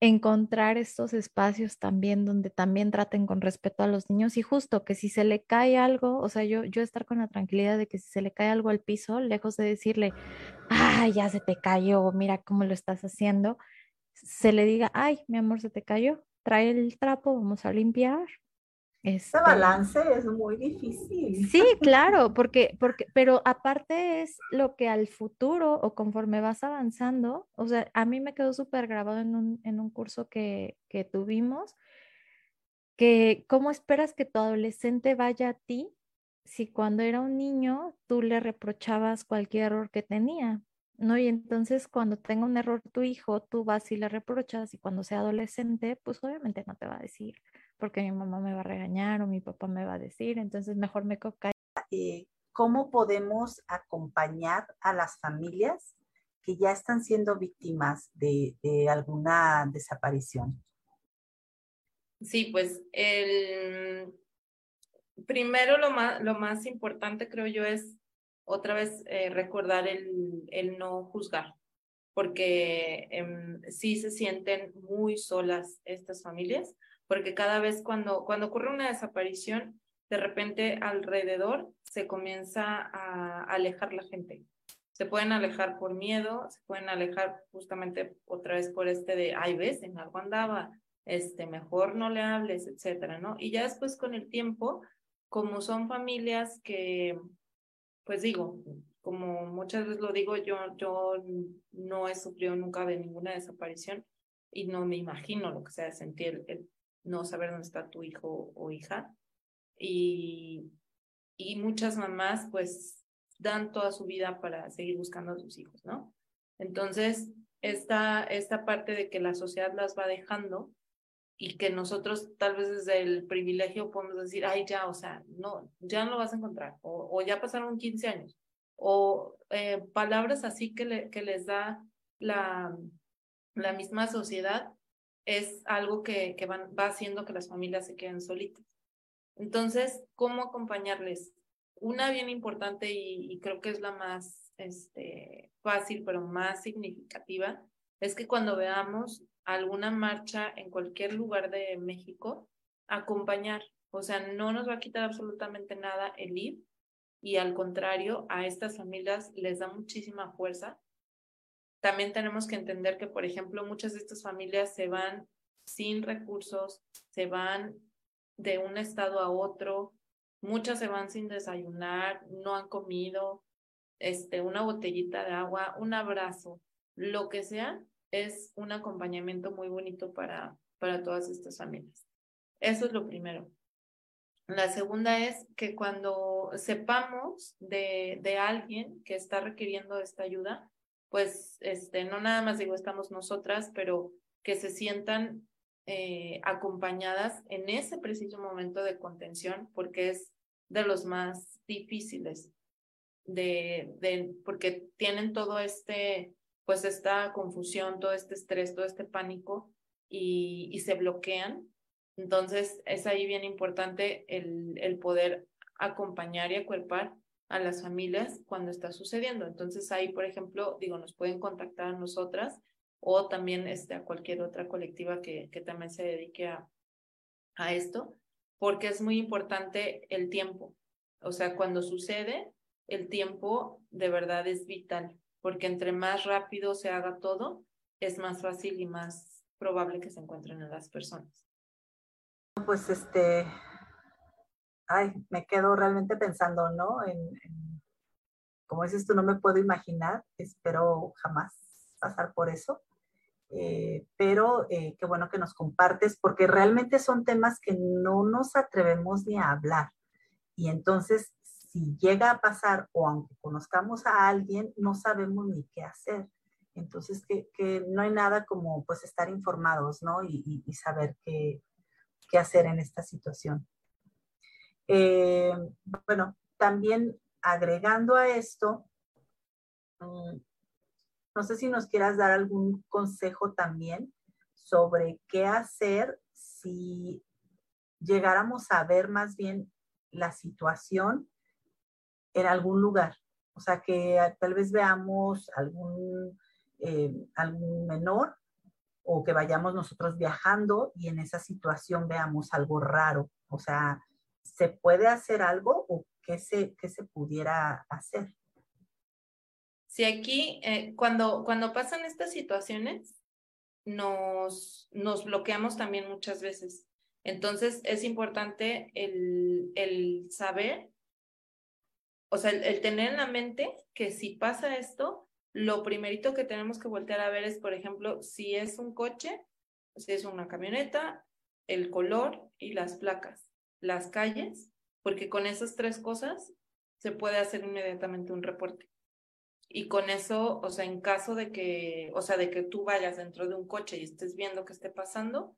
encontrar estos espacios también donde también traten con respeto a los niños y justo que si se le cae algo, o sea, yo, yo estar con la tranquilidad de que si se le cae algo al piso, lejos de decirle, ay, ya se te cayó, mira cómo lo estás haciendo, se le diga, ay, mi amor, se te cayó, trae el trapo, vamos a limpiar, este, balance es muy difícil. Sí, claro, porque, porque, pero aparte es lo que al futuro o conforme vas avanzando, o sea, a mí me quedó súper grabado en un, en un curso que, que tuvimos, que cómo esperas que tu adolescente vaya a ti si cuando era un niño tú le reprochabas cualquier error que tenía, ¿no? Y entonces cuando tenga un error tu hijo, tú vas y le reprochas y cuando sea adolescente, pues obviamente no te va a decir porque mi mamá me va a regañar o mi papá me va a decir, entonces mejor me coca. Eh, ¿Cómo podemos acompañar a las familias que ya están siendo víctimas de, alguna desaparición? Sí, pues el primero lo más, lo más importante creo yo es otra vez eh, recordar el, el, no juzgar, porque em, sí se sienten muy solas estas familias porque cada vez cuando, cuando ocurre una desaparición, de repente alrededor se comienza a alejar la gente. Se pueden alejar por miedo, se pueden alejar justamente otra vez por este de, ay, ves, en algo andaba, este, mejor no le hables, etcétera, ¿no? Y ya después con el tiempo, como son familias que, pues digo, como muchas veces lo digo, yo, yo no he sufrido nunca de ninguna desaparición y no me imagino lo que sea sentir el, no saber dónde está tu hijo o hija. Y, y muchas mamás pues dan toda su vida para seguir buscando a sus hijos, ¿no? Entonces, esta, esta parte de que la sociedad las va dejando y que nosotros tal vez desde el privilegio podemos decir, ay, ya, o sea, no, ya no lo vas a encontrar, o, o ya pasaron 15 años, o eh, palabras así que, le, que les da la, la misma sociedad es algo que, que va haciendo que las familias se queden solitas. Entonces, ¿cómo acompañarles? Una bien importante y, creo que es la más este, fácil, pero más significativa, es que cuando veamos alguna marcha en cualquier lugar de México, acompañar. O sea, no nos va a quitar absolutamente nada el ir y al contrario, a estas familias les da muchísima fuerza. También tenemos que entender que, por ejemplo, muchas de estas familias se van sin recursos, se van de un estado a otro, muchas se van sin desayunar, no han comido, este, una botellita de agua, un abrazo, lo que sea, es un acompañamiento muy bonito para, para todas estas familias. Eso es lo primero. La segunda es que cuando sepamos de, de alguien que está requiriendo esta ayuda, pues este, no nada más digo estamos nosotras, pero que se sientan eh, acompañadas en ese preciso momento de contención, porque es de los más difíciles, de, de, porque tienen todo este, pues esta confusión, todo este estrés, todo este pánico y, y se bloquean entonces, es ahí bien importante el, el poder acompañar y acuerpar a las familias cuando está sucediendo. Entonces, ahí, por ejemplo, digo, nos pueden contactar a nosotras o también este, a cualquier otra colectiva que, que también se dedique a, a esto, porque es muy importante el tiempo. O sea, cuando sucede, el tiempo de verdad es vital, porque entre más rápido se haga todo, es más fácil y más probable que se encuentren en las personas. Pues este, ay, me quedo realmente pensando, ¿no? En, como dices tú, no me puedo imaginar, espero jamás pasar por eso. Eh, pero eh, qué bueno que nos compartes, porque realmente son temas que no nos atrevemos ni a hablar. Y entonces, si llega a pasar o aunque conozcamos a alguien, no sabemos ni qué hacer. Entonces, que, que no hay nada como pues estar informados, ¿no? Y, y saber que, qué hacer en esta situación. Eh, bueno, también agregando a esto, mm, no sé si nos quieras dar algún consejo también sobre qué hacer si llegáramos a ver más bien la situación en algún lugar. O sea, que tal vez veamos algún, eh, algún menor o que vayamos nosotros viajando y en esa situación veamos algo raro. O sea, ¿se puede hacer algo o qué se, qué se pudiera hacer? Sí, aquí eh, cuando, cuando pasan estas situaciones, nos, nos bloqueamos también muchas veces. Entonces es importante el, el saber, o sea, el, tener en la mente que si pasa esto, lo primerito que tenemos que voltear a ver es, por ejemplo, si es un coche, si es una camioneta, el color y las placas, las calles, porque con esas tres cosas se puede hacer inmediatamente un reporte. Y con eso, o sea, en caso de que, o sea, de que tú vayas dentro de un coche y estés viendo qué esté pasando,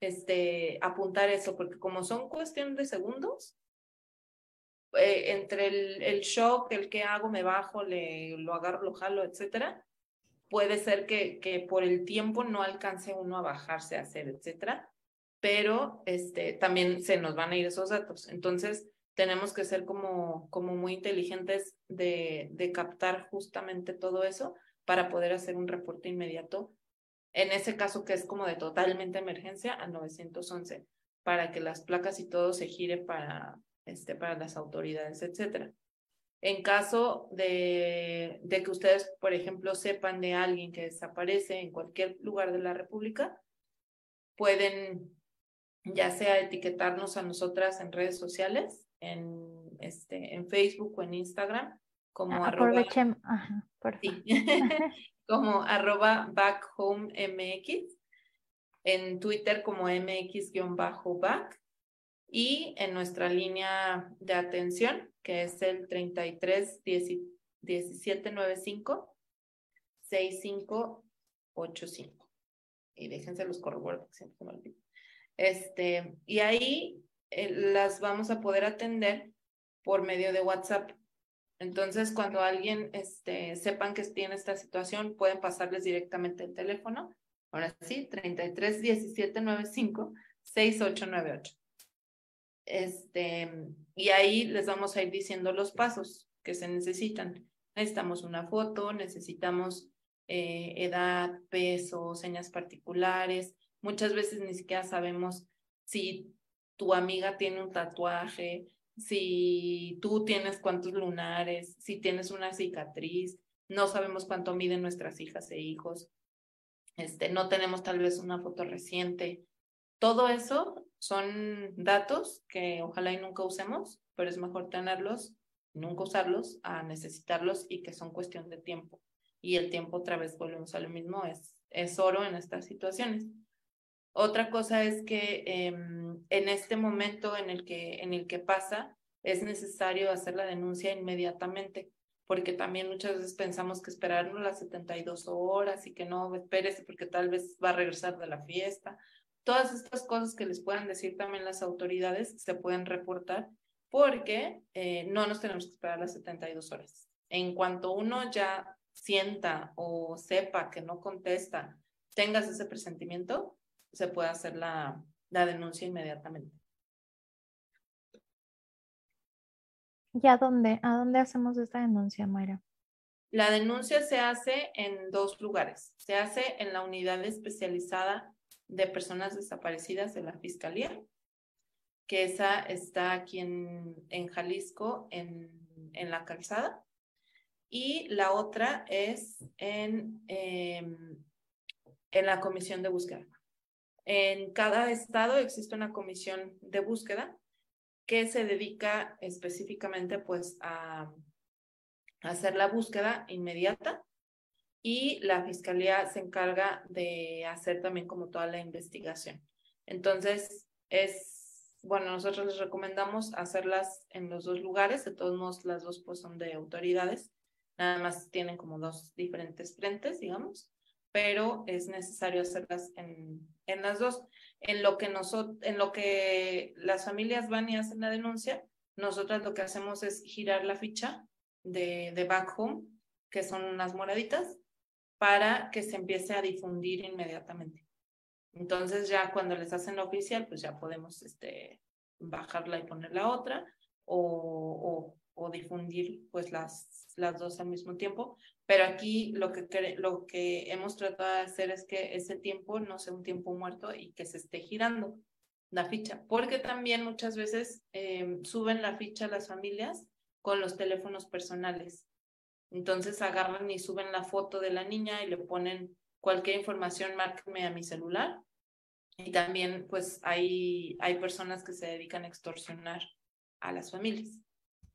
este, apuntar eso, porque como son cuestión de segundos, eh, entre el, shock, el que hago, me bajo, le, lo agarro, lo jalo, etcétera, puede ser que, que por el tiempo no alcance uno a bajarse a hacer, etcétera, pero este, también se nos van a ir esos datos. Entonces, tenemos que ser como, como muy inteligentes de, de captar justamente todo eso para poder hacer un reporte inmediato. En ese caso que es como de totalmente emergencia, a 911, para que las placas y todo se gire para, este, para las autoridades, etcétera. En caso de, de, que ustedes, por ejemplo, sepan de alguien que desaparece en cualquier lugar de la República, pueden ya sea etiquetarnos a nosotras en redes sociales, en, este, en Facebook o en Instagram, como ah, arroba, Ajá, sí, como arroba backhomemx, en Twitter como mx-back y en nuestra línea de atención, que es el 33 17 95 6585. Y déjense los corroborar porque siempre me olvida. Este, y ahí eh, las vamos a poder atender por medio de WhatsApp. Entonces, cuando alguien este, sepan que tiene esta situación, pueden pasarles directamente el teléfono. Ahora sí, 33 17 95 6898. Este, y ahí les vamos a ir diciendo los pasos que se necesitan. Necesitamos una foto, necesitamos eh, edad, peso, señas particulares. Muchas veces ni siquiera sabemos si tu amiga tiene un tatuaje, si tú tienes cuántos lunares, si tienes una cicatriz, no sabemos cuánto miden nuestras hijas e hijos, este, no tenemos tal vez una foto reciente. Todo eso son datos que ojalá y nunca usemos, pero es mejor tenerlos, nunca usarlos, a necesitarlos y que son cuestión de tiempo. Y el tiempo, otra vez volvemos a lo mismo, es, es oro en estas situaciones. Otra cosa es que em, en este momento en el, que, en el que pasa, es necesario hacer la denuncia inmediatamente, porque también muchas veces pensamos que esperarnos las 72 horas y que no esperes porque tal vez va a regresar de la fiesta. Todas estas cosas que les puedan decir también las autoridades se pueden reportar porque eh, no nos tenemos que esperar las 72 horas. En cuanto uno ya sienta o sepa que no contesta, tengas ese presentimiento, se puede hacer la, la denuncia inmediatamente. ¿Y a dónde, a dónde hacemos esta denuncia, Mayra? La denuncia se hace en dos lugares. Se hace en la unidad especializada de personas desaparecidas de la Fiscalía, que esa está aquí en, en Jalisco, en, en, la calzada. Y la otra es en, em, en la comisión de búsqueda. En cada estado existe una comisión de búsqueda que se dedica específicamente pues a, hacer la búsqueda inmediata y la fiscalía se encarga de hacer también como toda la investigación. Entonces, es, bueno, nosotros les recomendamos hacerlas en los dos lugares, de todos modos las dos pues son de autoridades, nada más tienen como dos diferentes frentes, digamos, pero es necesario hacerlas en, en las dos. En lo, que nosotros, en lo que las familias van y hacen la denuncia, nosotros lo que hacemos es girar la ficha de, de Back Home, que son unas moraditas, para que se empiece a difundir inmediatamente. Entonces ya cuando les hacen la oficial, pues ya podemos este, bajarla y poner la otra o, o, difundir pues las, las dos al mismo tiempo, pero aquí lo que, lo que hemos tratado de hacer es que ese tiempo no sea un tiempo muerto y que se esté girando la ficha, porque también muchas veces eh, suben la ficha las familias con los teléfonos personales. Entonces agarran y suben la foto de la niña y le ponen cualquier información, márqueme a mi celular. Y también pues hay, hay personas que se dedican a extorsionar a las familias.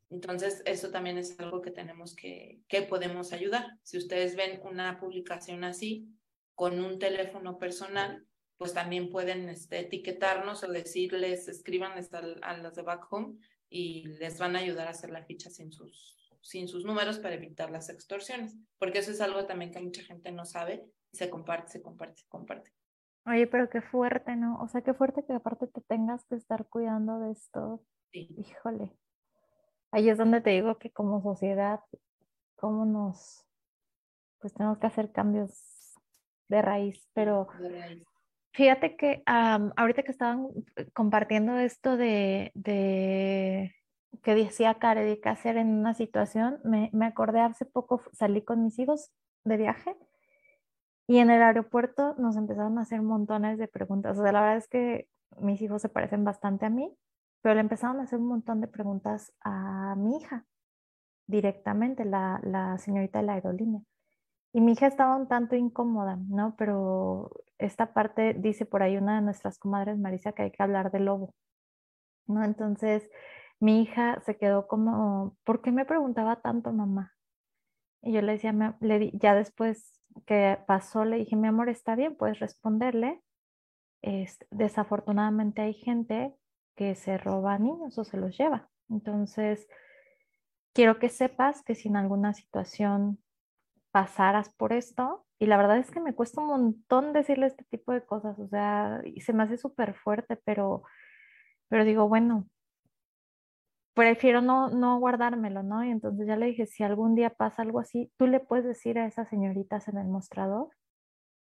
Entonces, eso también es algo que tenemos que, que podemos ayudar. Si ustedes ven una publicación así con un teléfono personal, pues también pueden este, etiquetarnos o decirles, escríbanles a, a las de Back Home y les van a ayudar a hacer la ficha sin sus, sin sus números para evitar las extorsiones, porque eso es algo también que mucha gente no sabe y se comparte, se comparte, se comparte. Oye, pero qué fuerte, ¿no? O sea, qué fuerte que aparte te tengas que estar cuidando de esto. Sí. Híjole ahí es donde te digo que como sociedad, cómo nos, pues tenemos que hacer cambios de raíz, pero fíjate que ahorita que estaban compartiendo esto de, de que decía Kare de qué hacer en una situación, me, me acordé hace poco, salí con mis hijos de viaje y en el aeropuerto nos empezaron a hacer montones de preguntas. O sea, la verdad es que mis hijos se parecen bastante a mí pero le empezaron a hacer un montón de preguntas a mi hija directamente, la, la señorita de la aerolínea. Y mi hija estaba un tanto incómoda, ¿no? Pero esta parte dice por ahí una de nuestras comadres, Marisa, que hay que hablar del lobo, ¿no? Entonces, mi hija se quedó como, ¿por qué me preguntaba tanto mamá? Y yo le decía, ya después que pasó, le dije, mi amor, está bien, puedes responderle. Es, desafortunadamente hay gente que se roba niños o se los lleva. Entonces, quiero que sepas que si en alguna situación pasaras por esto, y la verdad es que me cuesta un montón decirle este tipo de cosas, o sea, y se me hace súper fuerte, pero, pero digo, bueno, prefiero no, no guardármelo, ¿no? Y entonces ya le dije, si algún día pasa algo así, tú le puedes decir a esas señoritas en el mostrador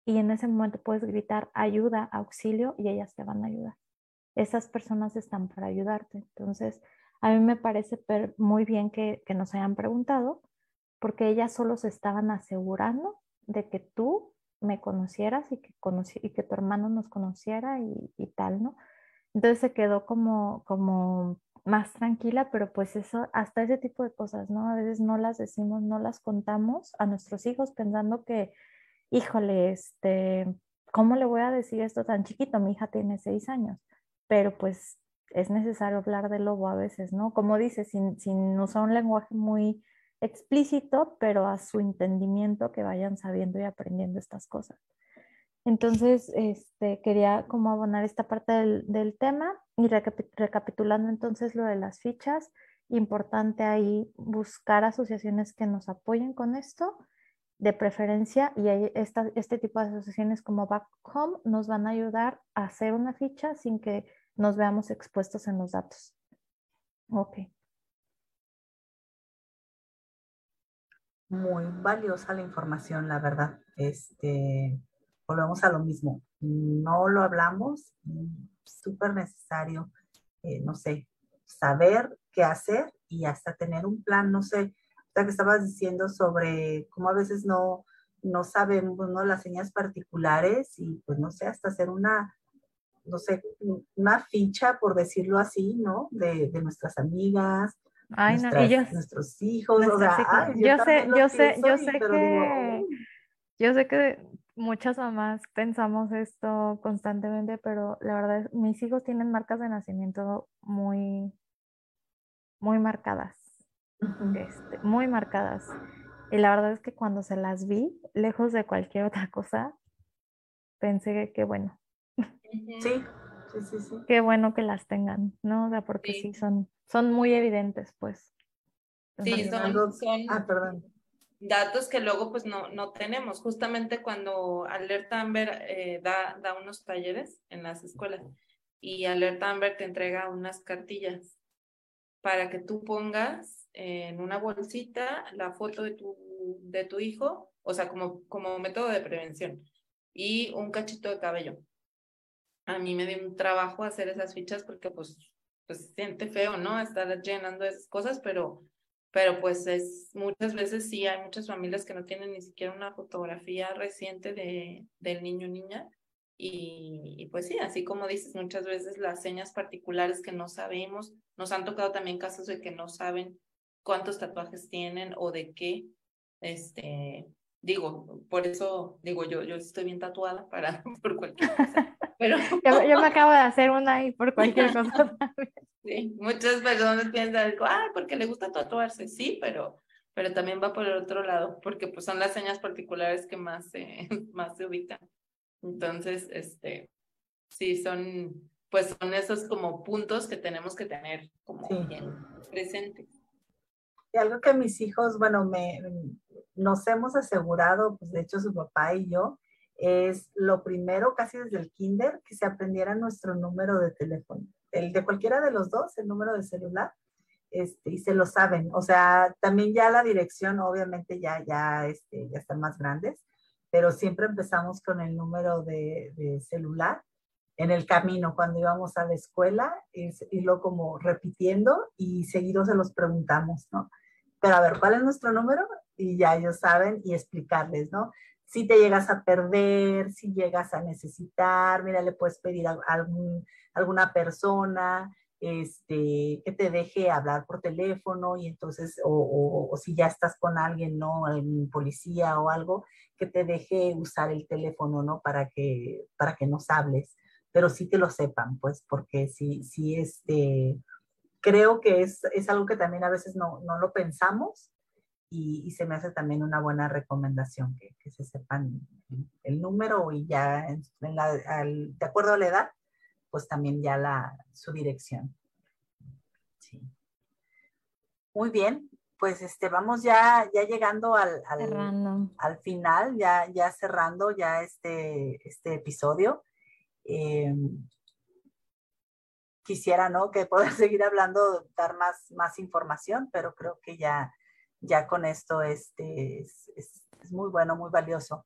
y en ese momento puedes gritar ayuda, auxilio y ellas te van a ayudar esas personas están para ayudarte. Entonces, a mí me parece muy bien que, nos hayan preguntado, porque ellas solo se estaban asegurando de que tú me conocieras y que, y que tu hermano nos conociera y, y, tal, ¿no? Entonces se quedó como, como más tranquila, pero pues eso, hasta ese tipo de cosas, ¿no? A veces no las decimos, no las contamos a nuestros hijos pensando que, híjole, este, ¿cómo le voy a decir esto tan chiquito? Mi hija tiene seis años, pero pues es necesario hablar del lobo a veces, ¿no? Como dice, sin, sin usar un lenguaje muy explícito, pero a su entendimiento que vayan sabiendo y aprendiendo estas cosas. Entonces, este, quería como abonar esta parte del, tema y recapitulando entonces lo de las fichas, importante ahí buscar asociaciones que nos apoyen con esto, de preferencia, y este tipo de asociaciones como Back Home nos van a ayudar a hacer una ficha sin que nos veamos expuestos en los datos. Ok. Muy valiosa la información, la verdad. Este, volvemos a lo mismo. No lo hablamos, súper necesario, eh, no sé, saber qué hacer y hasta tener un plan, no sé, que estabas diciendo sobre cómo a veces no, no sabemos ¿no? las señas particulares y pues no sé, hasta hacer una, no sé, una ficha, por decirlo así, ¿no? De, de nuestras amigas, Ay, nuestras, nuestros hijos, o sea, yo, sé, yo sé, yo sé que, yo sé que muchas mamás pensamos esto constantemente, pero la verdad es, mis hijos tienen marcas de nacimiento muy, muy marcadas, este, muy marcadas. Y la verdad es que cuando se las vi, lejos de cualquier otra cosa, pensé que, bueno. Sí, sí, sí, sí. Qué bueno que las tengan, ¿no? O sea, porque sí, son, son muy evidentes, pues. Sí, son, son, ah, perdón datos que luego pues no, no tenemos. Justamente cuando Alerta Amber eh, da, da unos talleres en las escuelas y Alerta Amber te entrega unas cartillas para que tú pongas en una bolsita la foto de tu, de tu hijo, o sea, como, como método de prevención y un cachito de cabello. A mí me dio un trabajo hacer esas fichas porque pues, pues siente feo, ¿no? Estar llenando esas cosas, pero pero pues es muchas veces sí hay muchas familias que no tienen ni siquiera una fotografía reciente de, del niño niña y, pues sí, así como dices, muchas veces las señas particulares que no sabemos, nos han tocado también casos de que no saben cuántos tatuajes tienen o de qué, este, digo, por eso digo yo, yo estoy bien tatuada para, por cualquier cosa, pero... yo, me acabo de hacer una y por cualquier cosa Sí, muchas personas piensan, ah, porque le gusta tatuarse, sí, pero, pero también va por el otro lado, porque pues son las señas particulares que más se, más se ubican. Entonces, este, sí, son, pues son esos como puntos que tenemos que tener como bien presentes. Y algo que mis hijos, bueno, me, nos hemos asegurado, pues de hecho su papá y yo, es lo primero, casi desde el kinder, que se aprendiera nuestro número de teléfono el de cualquiera de los dos, el número de celular, este, y se lo saben. O sea, también ya la dirección, obviamente ya, ya, este, ya están más grandes, pero siempre empezamos con el número de, celular en el camino cuando íbamos a la escuela, y irlo como repitiendo y seguido se los preguntamos, ¿no? Pero a ver, ¿cuál es nuestro número? Y ya ellos saben y explicarles, ¿no? Si te llegas a perder, si llegas a necesitar, mira, le puedes pedir algún alguna persona este, que te deje hablar por teléfono y entonces, o, o, si ya estás con alguien, ¿no? En policía o algo, que te deje usar el teléfono, ¿no? Para que, para que nos hables, pero sí que lo sepan, pues, porque sí, sí, este, creo que es, es algo que también a veces no, no lo pensamos y, y, se me hace también una buena recomendación que, que se sepan el número y ya en la, al, de acuerdo a la edad, pues también ya la, su dirección. Sí. Muy bien, pues este, vamos ya, ya llegando al, al, final, ya, ya cerrando ya este, este episodio. Em, quisiera, ¿no? Que poder seguir hablando, dar más, más información, pero creo que ya, ya con esto este, es, muy bueno, muy valioso.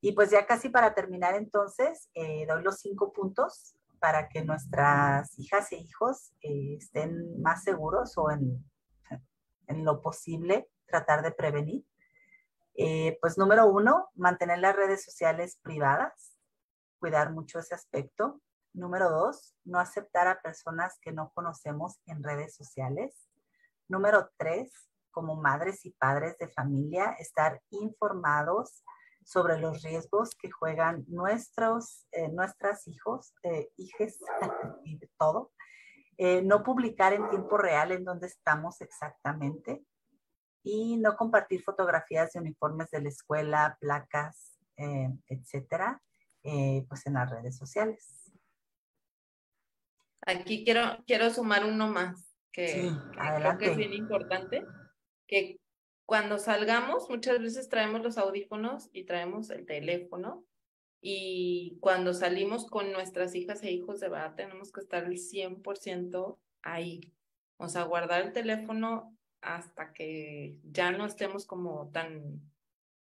Y pues ya casi para terminar entonces, eh, doy los cinco puntos para que nuestras hijas e hijos eh, estén más seguros o en, en, lo posible tratar de prevenir. Eh, pues número uno, mantener las redes sociales privadas, cuidar mucho ese aspecto. Número dos, no aceptar a personas que no conocemos en redes sociales. Número tres, como madres y padres de familia, estar informados sobre los riesgos que juegan nuestros, eh, nuestras hijos, eh, hijes y de todo. Eh, no publicar en tiempo real en dónde estamos exactamente y no compartir fotografías de uniformes de la escuela, placas, etcétera, pues en las redes sociales. Aquí quiero, quiero sumar uno más que, creo que es bien importante, que cuando salgamos muchas veces traemos los audífonos y traemos el teléfono y cuando salimos con nuestras hijas e hijos de verdad tenemos que estar el 100% ahí. O sea, guardar el teléfono hasta que ya no estemos como tan,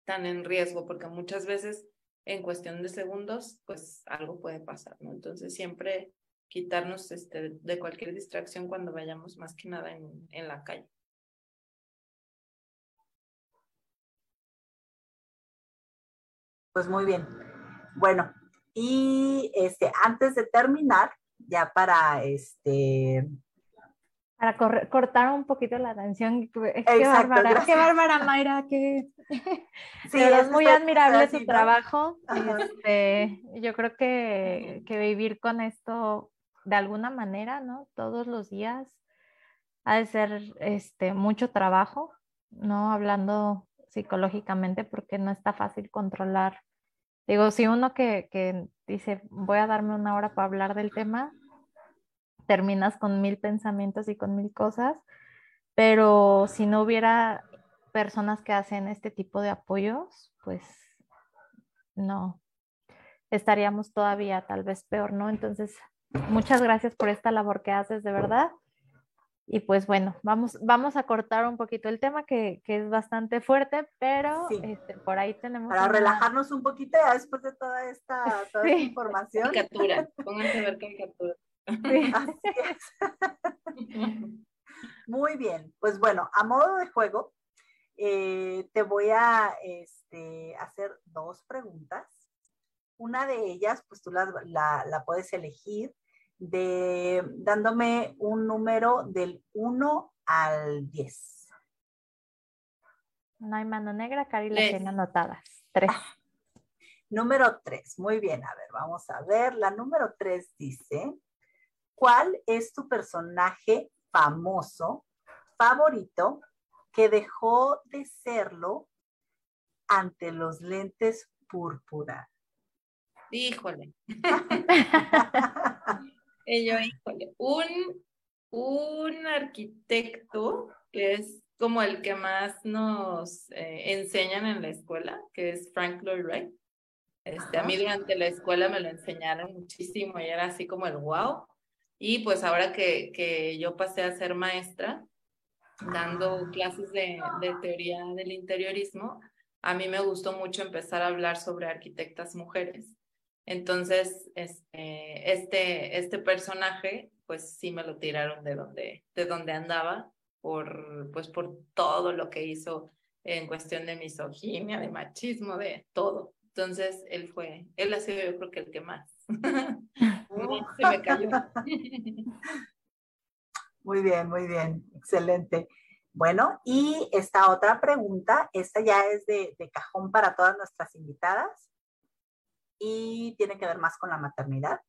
tan en riesgo, porque muchas veces en cuestión de segundos, pues algo puede pasar, ¿no? Entonces siempre quitarnos este, de cualquier distracción cuando vayamos más que nada en, en la calle. Pues muy bien. Bueno, y este, antes de terminar, ya para este. Para cortar un poquito la atención. Qué bárbara, qué bárbara, Mayra, que sí, es muy admirable su trabajo. Este, yo creo que, que vivir con esto de alguna manera, ¿no? Todos los días ha de ser este, mucho trabajo, ¿no? Hablando psicológicamente, porque no está fácil controlar. Digo, si uno que, que dice, voy a darme una hora para hablar del tema, terminas con mil pensamientos y con mil cosas, pero si no hubiera personas que hacen este tipo de apoyos, pues no, estaríamos todavía tal vez peor, ¿no? Entonces, Muchas gracias por esta labor que haces, de verdad. Y pues bueno, vamos, vamos a cortar un poquito el tema que, que es bastante fuerte, pero este, por ahí tenemos... Para relajarnos un poquito ya después de toda esta, toda esta información. Caricatura, pónganse a ver caricatura. Sí. Así es. Muy bien, pues bueno, a modo de juego, eh, te voy a este, hacer dos preguntas. Una de ellas, pues tú la, la, la puedes elegir de dándome un número del 1 al 10. No hay mano negra, Cari la tiene anotadas. 3. Número 3, muy bien, a ver, vamos a ver. La número 3 dice, ¿cuál es tu personaje famoso, favorito, que dejó de serlo ante los lentes púrpura? Híjole. un, un arquitecto que es como el que más nos eh, enseñan en la escuela, que es Frank Lloyd Wright. Este, a mí durante la escuela me lo enseñaron muchísimo y era así como el wow. Y pues ahora que, que yo pasé a ser maestra, dando clases de, de teoría del interiorismo, a mí me gustó mucho empezar a hablar sobre arquitectas mujeres entonces, este, este, este personaje, pues sí me lo tiraron de donde, de donde andaba, por, pues por todo lo que hizo en cuestión de misoginia, de machismo, de todo. Entonces, él fue, él ha sido yo creo que el que más. Se me cayó. Muy bien, muy bien, excelente. Bueno, y esta otra pregunta, esta ya es de, de cajón para todas nuestras invitadas y tiene que ver más con la maternidad.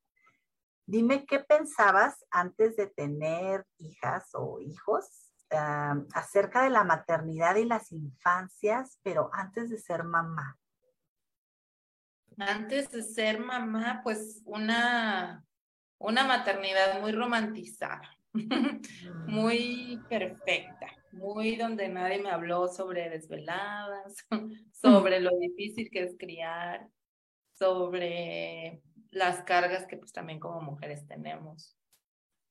Dime qué pensabas antes de tener hijas o hijos acerca de la maternidad y las infancias, pero antes de ser mamá. Antes de ser mamá, pues una, una maternidad muy romantizada, muy perfecta, muy donde nadie me habló sobre desveladas, sobre lo difícil que es criar, sobre las cargas que pues también como mujeres tenemos.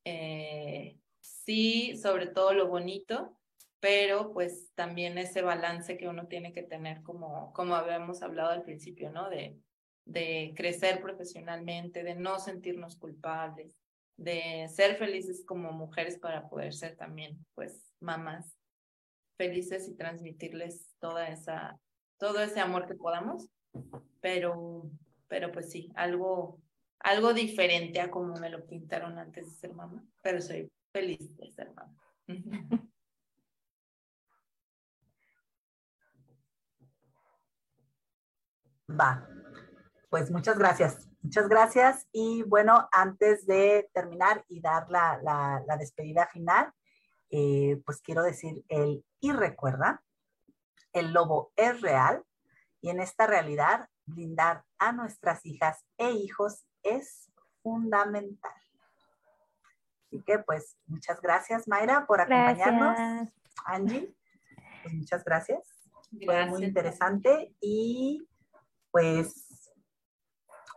Eh, sí, sobre todo lo bonito, pero pues también ese balance que uno tiene que tener como, como habíamos hablado al principio, ¿no? De, de crecer profesionalmente, de no sentirnos culpables, de ser felices como mujeres para poder ser también pues mamás felices y transmitirles toda esa todo ese amor que podamos, pero, pero pues sí, algo, algo diferente a como me lo pintaron antes de ser mamá, pero soy feliz de ser mamá. Va, pues muchas gracias. Muchas gracias. Y bueno, antes de terminar y dar la, la, despedida final, eh, pues quiero decir el y recuerda, el lobo es real y en esta realidad blindar a nuestras hijas e hijos es fundamental. Así que pues muchas gracias Mayra por acompañarnos. Angie, pues muchas gracias. Fue muy interesante y pues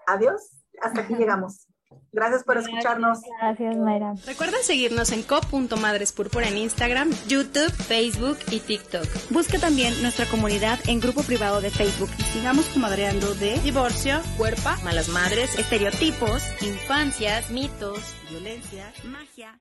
adiós. Hasta aquí llegamos. Gracias por escucharnos. Gracias, Mayra. Recuerda seguirnos en co.madrespúrpura en Instagram, YouTube, Facebook y TikTok. Busca también nuestra comunidad en grupo privado de Facebook y sigamos comadreando de divorcio, cuerpa, malas madres, estereotipos, infancias, mitos, violencia, magia.